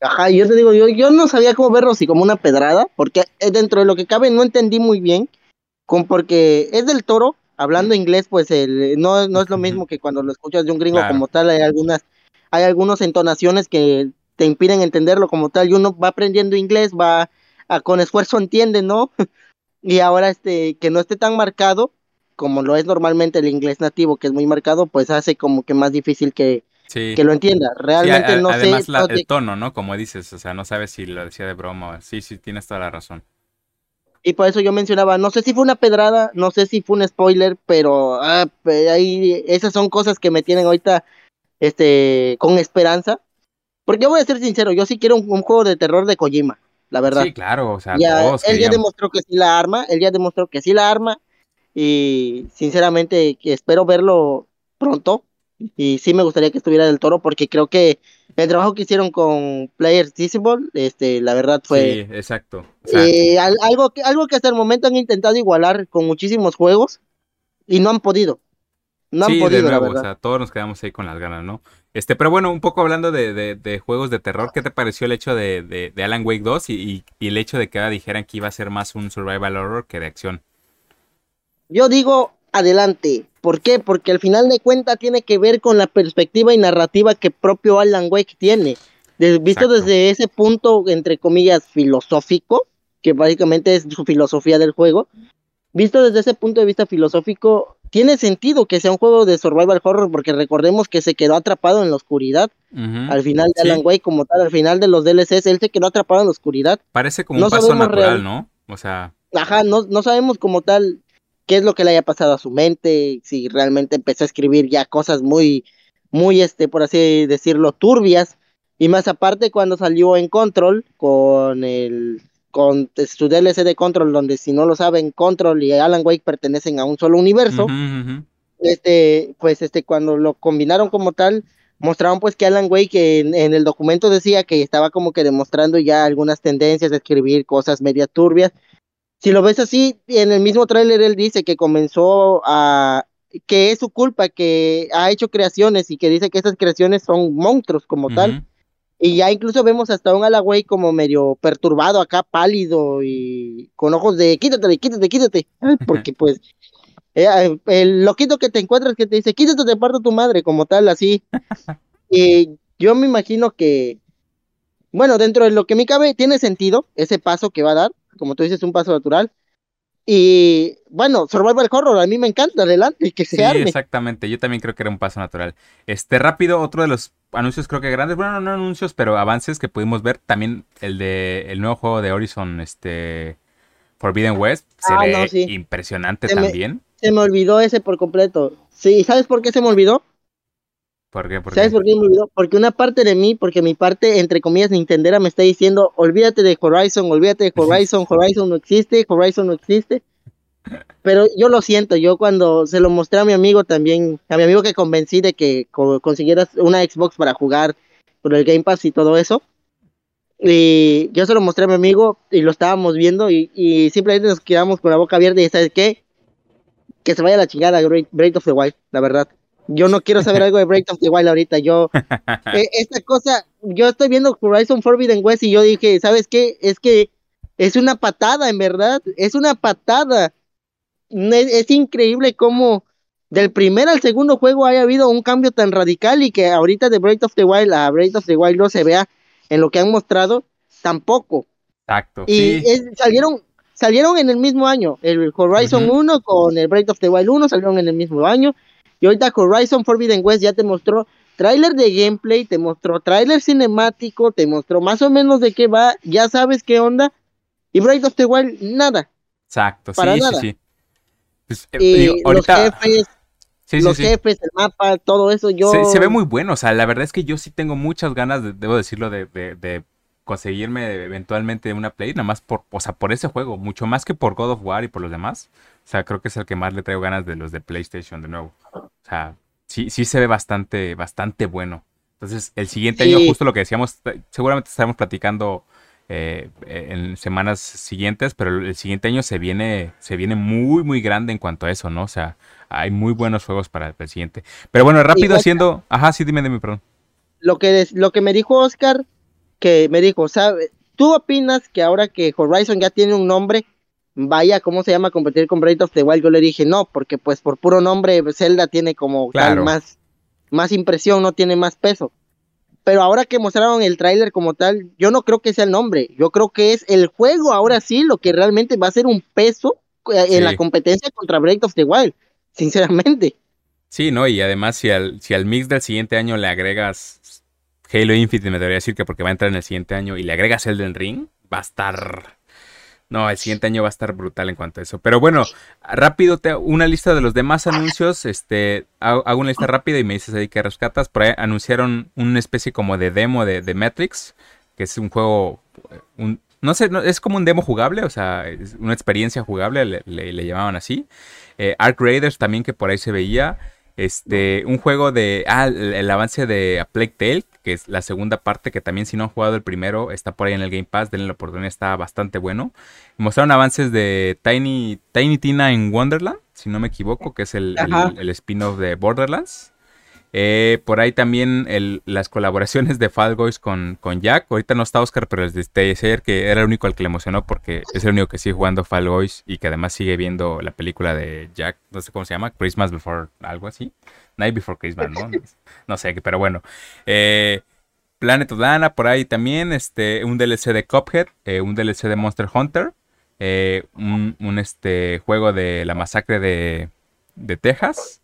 Ajá, yo te digo, yo, yo no sabía cómo verlo así como una pedrada, porque dentro de lo que cabe no entendí muy bien, con, porque es del toro, hablando inglés, pues el, no, no es lo mismo que cuando lo escuchas de un gringo como tal, hay algunas, hay algunas entonaciones que te impiden entenderlo como tal, y uno va aprendiendo inglés, va a, con esfuerzo entiende, ¿no? y ahora este, que no esté tan marcado, como lo es normalmente el inglés nativo, que es muy marcado, pues hace como que más difícil que, que lo entienda. Realmente no
además sé. Además, el tono, ¿no? Como dices, o sea, no sabes si lo decía de broma. Sí, sí, tienes toda la razón.
Y por eso yo mencionaba, no sé si fue una pedrada, no sé si fue un spoiler, pero ah, ahí esas son cosas que me tienen ahorita este con esperanza. Porque voy a ser sincero, yo sí quiero un, juego de terror de Kojima, la verdad.
Sí, claro, o sea,
él ya demostró que sí la arma, él ya demostró que sí la arma, y sinceramente espero verlo pronto, y sí me gustaría que estuviera del toro, porque creo que el trabajo que hicieron con Players Visible, este, la verdad fue...
Sí, exacto.
Eh, algo, que, algo que hasta el momento han intentado igualar con muchísimos juegos, y no han podido. No han podido, de nuevo, o sea,
todos nos quedamos ahí con las ganas, ¿no? Este, pero bueno, un poco hablando de, juegos de terror, ¿qué te pareció el hecho de, Alan Wake 2 y, el hecho de que ahora dijeran que iba a ser más un survival horror que de acción?
Yo digo, adelante. ¿Por qué? Porque al final de cuentas tiene que ver con la perspectiva y narrativa que propio Alan Wake tiene. visto desde ese punto, entre comillas, filosófico, que básicamente es su filosofía del juego, visto desde ese punto de vista filosófico, tiene sentido que sea un juego de survival horror porque recordemos que se quedó atrapado en la oscuridad. Al final de Alan Wake como tal, al final de los DLCs, él se quedó atrapado en la oscuridad.
Parece como un paso natural, ¿no? O sea...
Ajá, no, no sabemos como tal qué es lo que le haya pasado a su mente, si realmente empezó a escribir ya cosas muy, muy, este, por así decirlo, turbias. Y más aparte cuando salió en Control con el con su DLC de Control, donde si no lo saben, Control y Alan Wake pertenecen a un solo universo. Este, pues este, cuando lo combinaron como tal, mostraron pues que Alan Wake en, en, el documento decía que estaba como que demostrando ya algunas tendencias de escribir cosas media turbias. Si lo ves así, en el mismo tráiler él dice que comenzó a que es su culpa, que ha hecho creaciones y que dice que esas creaciones son monstruos como tal y ya incluso vemos hasta un Alaway como medio perturbado acá, pálido y con ojos de quítate, quítate, quítate. Porque pues eh, el loquito que te encuentras que te dice quítate, te parto tu madre, como tal, así. y yo me imagino que, bueno, dentro de lo que me cabe, tiene sentido ese paso que va a dar. Como tú dices, un paso natural. Y bueno, Survival Horror, a mí me encanta, adelante, que se sí,
exactamente, yo también creo que era un paso natural. Este, rápido, otro de los anuncios creo que grandes, bueno, no anuncios, pero avances que pudimos ver, también el de el nuevo juego de Horizon, este, Forbidden West, se ah, ve impresionante también.
se me olvidó ese por completo. Sí, ¿sabes por qué se me olvidó?
¿Por qué? ¿Por
¿Sabes por qué me olvidó? Porque una parte de mí, porque mi parte, entre comillas, Nintendera me está diciendo, olvídate de Horizon, olvídate de Horizon, Horizon no existe, Horizon no existe. Pero yo lo siento, yo cuando se lo mostré a mi amigo también, a mi amigo que convencí de que consiguieras una Xbox para jugar por el Game Pass y todo eso, y yo se lo mostré a mi amigo y lo estábamos viendo y, y simplemente nos quedamos con la boca abierta y ¿sabes qué? Que se vaya la chingada Break of the Wild, la verdad. Yo no quiero saber algo de Break of the Wild ahorita. Yo, eh, esta cosa, yo estoy viendo Horizon Forbidden West y yo dije, ¿sabes qué? Es que es una patada, en verdad. Es una patada. Es, increíble cómo del primer al segundo juego haya habido un cambio tan radical y que ahorita de Break of the Wild a Break of the Wild no se vea en lo que han mostrado tampoco.
Exacto.
Y salieron, salieron en el mismo año. El Horizon 1 con el Break of the Wild 1 salieron en el mismo año. Y ahorita Horizon Forbidden West ya te mostró tráiler de gameplay, te mostró tráiler cinemático, te mostró más o menos de qué va, ya sabes qué onda. Y Breath of the Wild, nada.
Exacto, sí, sí, sí,
pues, eh, Los jefes, los jefes, el mapa, todo eso, yo...
Se, ve muy bueno, o sea, la verdad es que yo sí tengo muchas ganas, debo decirlo, de, de, conseguirme eventualmente una Play, nada más por, o sea, por ese juego, mucho más que por God of War y por los demás. O sea, creo que es el que más le traigo ganas de los de PlayStation de nuevo. O sea, sí, sí se ve bastante, bastante bueno. Entonces, el siguiente año, justo lo que decíamos, seguramente estaremos platicando eh, en semanas siguientes, pero el siguiente año se viene, se viene muy, muy grande en cuanto a eso, ¿no? O sea, hay muy buenos juegos para el siguiente. Pero bueno, rápido haciendo. Ajá, sí, dime, dime, perdón.
Lo que, lo que me dijo Oscar, que me dijo, ¿sabes? ¿Tú opinas que ahora que Horizon ya tiene un nombre, vaya, ¿cómo se llama? Competir con Breath of the Wild. Yo le dije, no, porque pues por puro nombre Zelda tiene como tal más, más impresión, no tiene más peso. Pero ahora que mostraron el tráiler como tal, yo no creo que sea el nombre, yo creo que es el juego ahora sí lo que realmente va a ser un peso eh, en la competencia contra Breath of the Wild, sinceramente.
Sí, ¿no? Y además si al, si al mix del siguiente año le agregas Halo Infinite, me debería decir que porque va a entrar en el siguiente año, y le agregas Elden Ring, va a estar No, el siguiente año va a estar brutal en cuanto a eso. Pero bueno, rápido, te, una lista de los demás anuncios. Este, hago una lista rápida y me dices ahí que rescatas. Por ahí anunciaron una especie como de demo de, de Matrix, que es un juego, un, no sé, es como un demo jugable, o sea, es una experiencia jugable, le, llamaban así. Eh, Raiders también que por ahí se veía. Este, un juego de. Ah, el, avance de A Plague Tale, que es la segunda parte, que también si no han jugado el primero, está por ahí en el Game Pass, denle la oportunidad, está bastante bueno. Mostraron avances de Tiny, Tiny Tina en Wonderland, si no me equivoco, que es el, el spin-off de Borderlands. Eh, por ahí también las colaboraciones de Fall Guys con, con, Jack. Ahorita no está Oscar, pero les decía que era el único al que le emocionó porque es el único que sigue jugando Fall Guys y que además sigue viendo la película de Jack. No sé cómo se llama, Christmas Before, algo así. Night Before Christmas, ¿no? no sé, pero bueno. Eh, Planet of Lana, por ahí también. Este, un DLC de Cuphead, eh, un DLC de Monster Hunter. un, un este, juego de la masacre de, de Texas.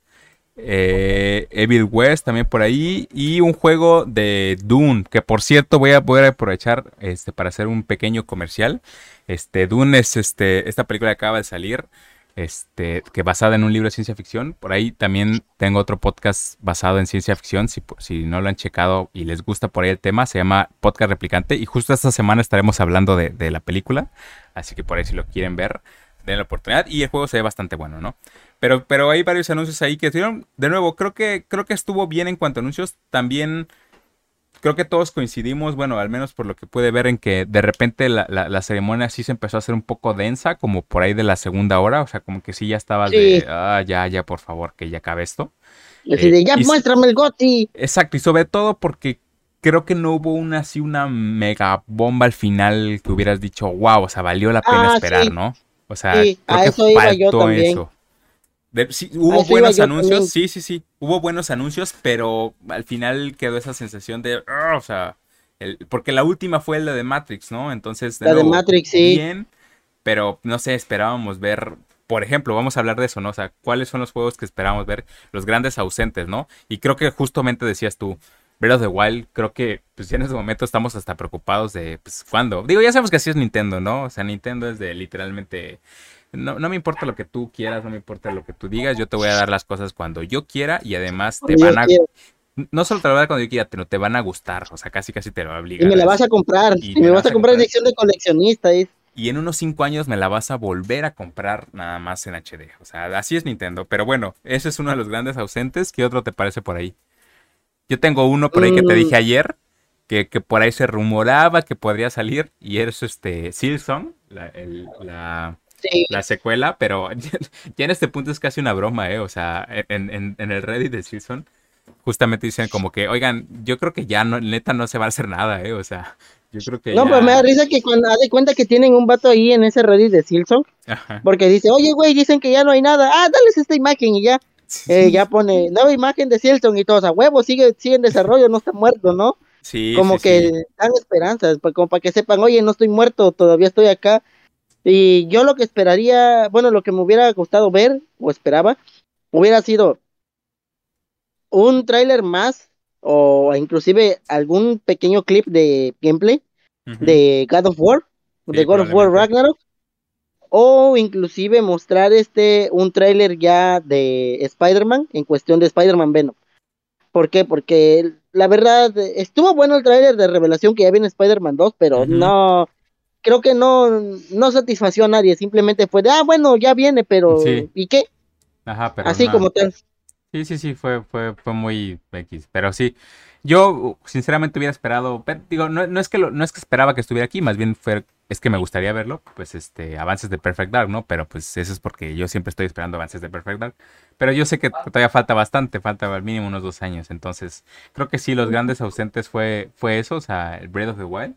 Eh, Evil West también por ahí. Y un juego de Dune. Que por cierto voy a poder aprovechar este, para hacer un pequeño comercial. Este, Dune es este, esta película que acaba de salir. Este, que basada en un libro de ciencia ficción. Por ahí también tengo otro podcast basado en ciencia ficción. Si, si no lo han checado y les gusta por ahí el tema, se llama Podcast Replicante. Y justo esta semana estaremos hablando de, de la película. Así que por ahí si lo quieren ver, den la oportunidad. Y el juego se ve bastante bueno, ¿no? Pero, pero hay varios anuncios ahí que estuvieron. De nuevo, creo que, creo que estuvo bien en cuanto a anuncios. También creo que todos coincidimos, bueno, al menos por lo que puede ver, en que de repente la, ceremonia sí se empezó a hacer un poco densa, como por ahí de la segunda hora. O sea, como que sí ya estabas de, ah, ya, ya, por favor, que ya acabe esto.
Eh, ya muéstrame el goti.
Exacto, y sobre todo porque creo que no hubo una así una mega bomba al final que hubieras dicho, wow, o sea, valió la pena ah, esperar, ¿no? O sea, creo que faltó eso hubo buenos anuncios, sí, sí, sí. Hubo buenos anuncios, pero al final quedó esa sensación de, ah", o sea, porque la última fue la de Matrix, ¿no? Entonces,
la de Matrix, sí. Bien,
pero no sé, esperábamos ver, por ejemplo, vamos a hablar de eso, ¿no? O sea, ¿cuáles son los juegos que esperábamos ver? Los grandes ausentes, ¿no? Y creo que justamente decías tú, Breath of the Wild, creo que pues ya en ese momento estamos hasta preocupados de, pues, ¿cuándo? Digo, ya sabemos que así es Nintendo, ¿no? O sea, Nintendo es de literalmente no, no me importa lo que tú quieras, no me importa lo que tú digas, yo te voy a dar las cosas cuando yo quiera y además te van a... No solo te lo voy a dar cuando yo quiera, pero te van a gustar, o sea, casi casi te lo va a obligar.
Y me la vas a comprar, y, me, vas, a comprar edición de coleccionista.
Y en unos cinco años me la vas a volver a comprar nada más en HD. O sea, así es Nintendo. Pero bueno, ese es uno de los grandes ausentes. ¿Qué otro te parece por ahí? Yo tengo uno por ahí que te dije mm. ayer, que, por ahí se rumoraba que podría salir, y es este Silson, la, la, la secuela, pero ya en este punto es casi una broma, ¿eh? O sea, en, el Reddit de Season justamente dicen como que, oigan, yo creo que ya no, neta no se va a hacer nada, ¿eh? O sea, yo creo que.
No, pero me da risa que cuando de cuenta que tienen un vato ahí en ese Reddit de Silson, porque dice, oye, güey, dicen que ya no hay nada, ah, dales esta imagen y ya. Eh, ya pone nueva imagen de Silson y todos a huevo, sigue, sigue en desarrollo, no está muerto, ¿no?
Sí.
Como que dan esperanzas, pues, como para que sepan, oye, no estoy muerto, todavía estoy acá y yo lo que esperaría, bueno, lo que me hubiera gustado ver o esperaba, hubiera sido un tráiler más o inclusive algún pequeño clip de gameplay de God of War, de God of War Ragnarok, o inclusive mostrar este un tráiler ya de Spider-Man en cuestión de Spider-Man Venom. ¿Por qué? Porque la verdad estuvo bueno el tráiler de revelación que ya viene Spider-Man 2, pero no creo que no, no satisfació a nadie, simplemente fue de, ah, bueno, ya viene, pero ¿y qué?
Ajá, pero
Así como tal.
Sí, sí, sí, fue, fue, fue muy X, pero sí. Yo sinceramente hubiera esperado, digo, no, no, es que no es que esperaba que estuviera aquí, más bien fue, es que me gustaría verlo, pues este, avances de Perfect Dark, ¿no? Pero pues eso es porque yo siempre estoy esperando avances de Perfect Dark. Pero yo sé que todavía falta bastante, falta al mínimo unos dos años. Entonces, creo que sí, los grandes ausentes fue, fue eso, o sea, el Breath of the Wild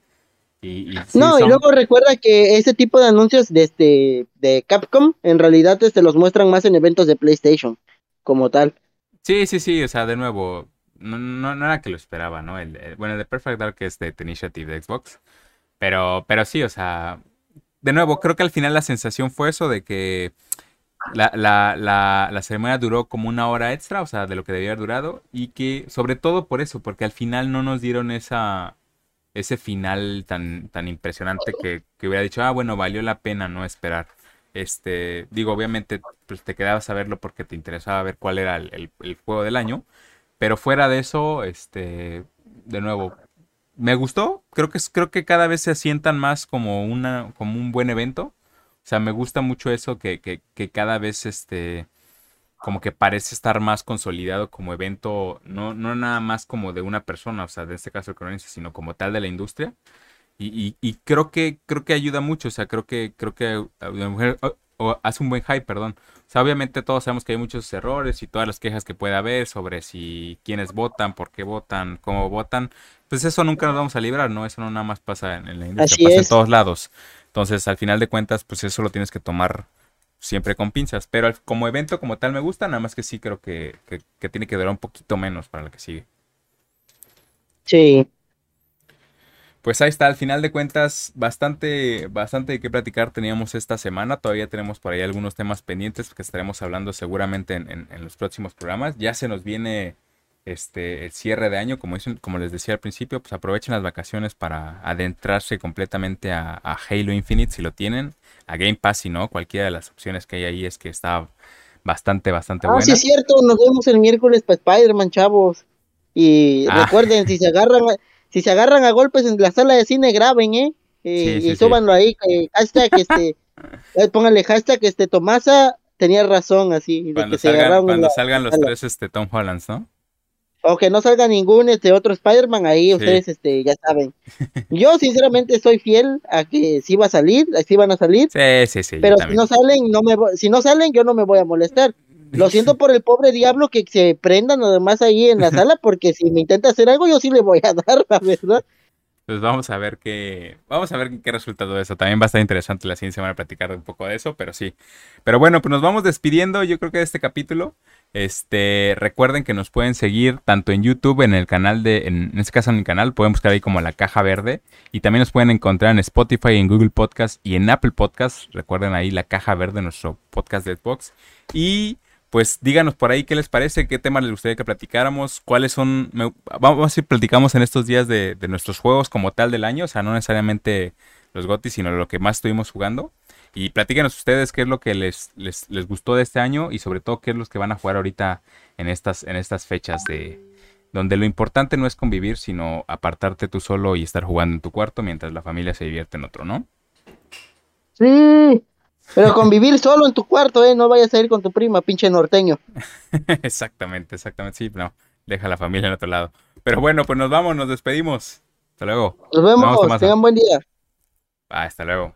no, y luego recuerda que ese tipo de anuncios de, este, de Capcom en realidad este, los muestran más en eventos de PlayStation, como tal.
Sí, sí, sí, o sea, de nuevo, no, no, era que lo esperaba, ¿no? El, bueno, el de Perfect Dark es de The Initiative de Xbox, pero, pero sí, o sea, de nuevo, creo que al final la sensación fue eso de que la, la, la, la ceremonia duró como una hora extra, o sea, de lo que debía haber durado, y que sobre todo por eso, porque al final no nos dieron esa ese final tan, tan impresionante que, que hubiera dicho, ah, bueno, valió la pena no esperar. Este, digo, obviamente, pues te quedabas a verlo porque te interesaba ver cuál era el, juego del año. Pero fuera de eso, este, de nuevo, me gustó. Creo que, creo que cada vez se asientan más como, una, como un buen evento. O sea, me gusta mucho eso que, que, que cada vez, este, como que parece estar más consolidado como evento, no, no nada más como de una persona, o sea, de este caso el sino como tal de la industria. Y, creo que creo que ayuda mucho, o sea, creo que creo que o, hace un buen hype, perdón. O sea, obviamente todos sabemos que hay muchos errores y todas las quejas que puede haber sobre si quiénes votan, por qué votan, cómo votan. Pues eso nunca nos vamos a librar, ¿no? Eso no nada más pasa en, la industria, pasa en todos lados. Entonces, al final de cuentas, pues eso lo tienes que tomar siempre con pinzas. Pero como evento como tal me gusta, nada más que sí creo que, que, que tiene que durar un poquito menos para la que sigue.
Sí,
pues ahí está, al final de cuentas, bastante, bastante de qué platicar teníamos esta semana. Todavía tenemos por ahí algunos temas pendientes que estaremos hablando seguramente en, los próximos programas. Ya se nos viene este el cierre de año, como, como les decía al principio, pues aprovechen las vacaciones para adentrarse completamente a, Halo Infinite si lo tienen, a Game Pass si no, cualquiera de las opciones que hay ahí es que está bastante, bastante ah, buena.
Sí, es cierto, nos vemos el miércoles para Spider-Man, chavos. Y ah. recuerden, si se agarran si se agarran a golpes en la sala de cine, graben, ¿eh? eh y súbanlo ahí, eh, hashtag, este, eh, pónganle hashtag, este, Tomasa tenía razón, así.
Cuando, salgan, cuando salgan los tres, este, Tom Hollands, ¿no?
O que no salga ningún, este, otro Spider-Man, ahí ustedes, este, ya saben. Yo, sinceramente, soy fiel a que sí va a salir, sí van a salir.
Sí, sí, sí.
Pero si no salen, no me, si no salen, yo no me voy a molestar. Lo siento por el pobre diablo que se prenda nada más ahí en la sala, porque si me intenta hacer algo, yo sí le voy a dar, la verdad.
Pues vamos a ver qué. Vamos a ver qué resultado de eso. También va a estar interesante la ciencia van a platicar un poco de eso, pero sí. Pero bueno, pues nos vamos despidiendo, yo creo que de este capítulo. Este, recuerden que nos pueden seguir tanto en YouTube, en el canal de, en, este caso en el canal, pueden buscar ahí como la caja verde. Y también nos pueden encontrar en Spotify, en Google Podcast y en Apple Podcast. Recuerden ahí la caja verde, nuestro podcast de Xbox. Y pues díganos por ahí qué les parece, qué temas les gustaría que platicáramos, cuáles son, vamos a si platicamos en estos días de, nuestros juegos como tal del año, o sea, no necesariamente los GOTY, sino lo que más estuvimos jugando. Y platíquenos ustedes qué es lo que les, les, gustó de este año y sobre todo qué es lo que van a jugar ahorita en estas, en estas fechas de donde lo importante no es convivir, sino apartarte tú solo y estar jugando en tu cuarto mientras la familia se divierte en otro, ¿no?
Sí, pero convivir solo en tu cuarto, ¿eh? No vayas a ir con tu prima, pinche norteño.
exactamente, exactamente. Sí, no. Deja la familia en otro lado. Pero bueno, pues nos vamos, nos despedimos. Hasta luego.
Nos vemos, tengan buen día.
hasta luego.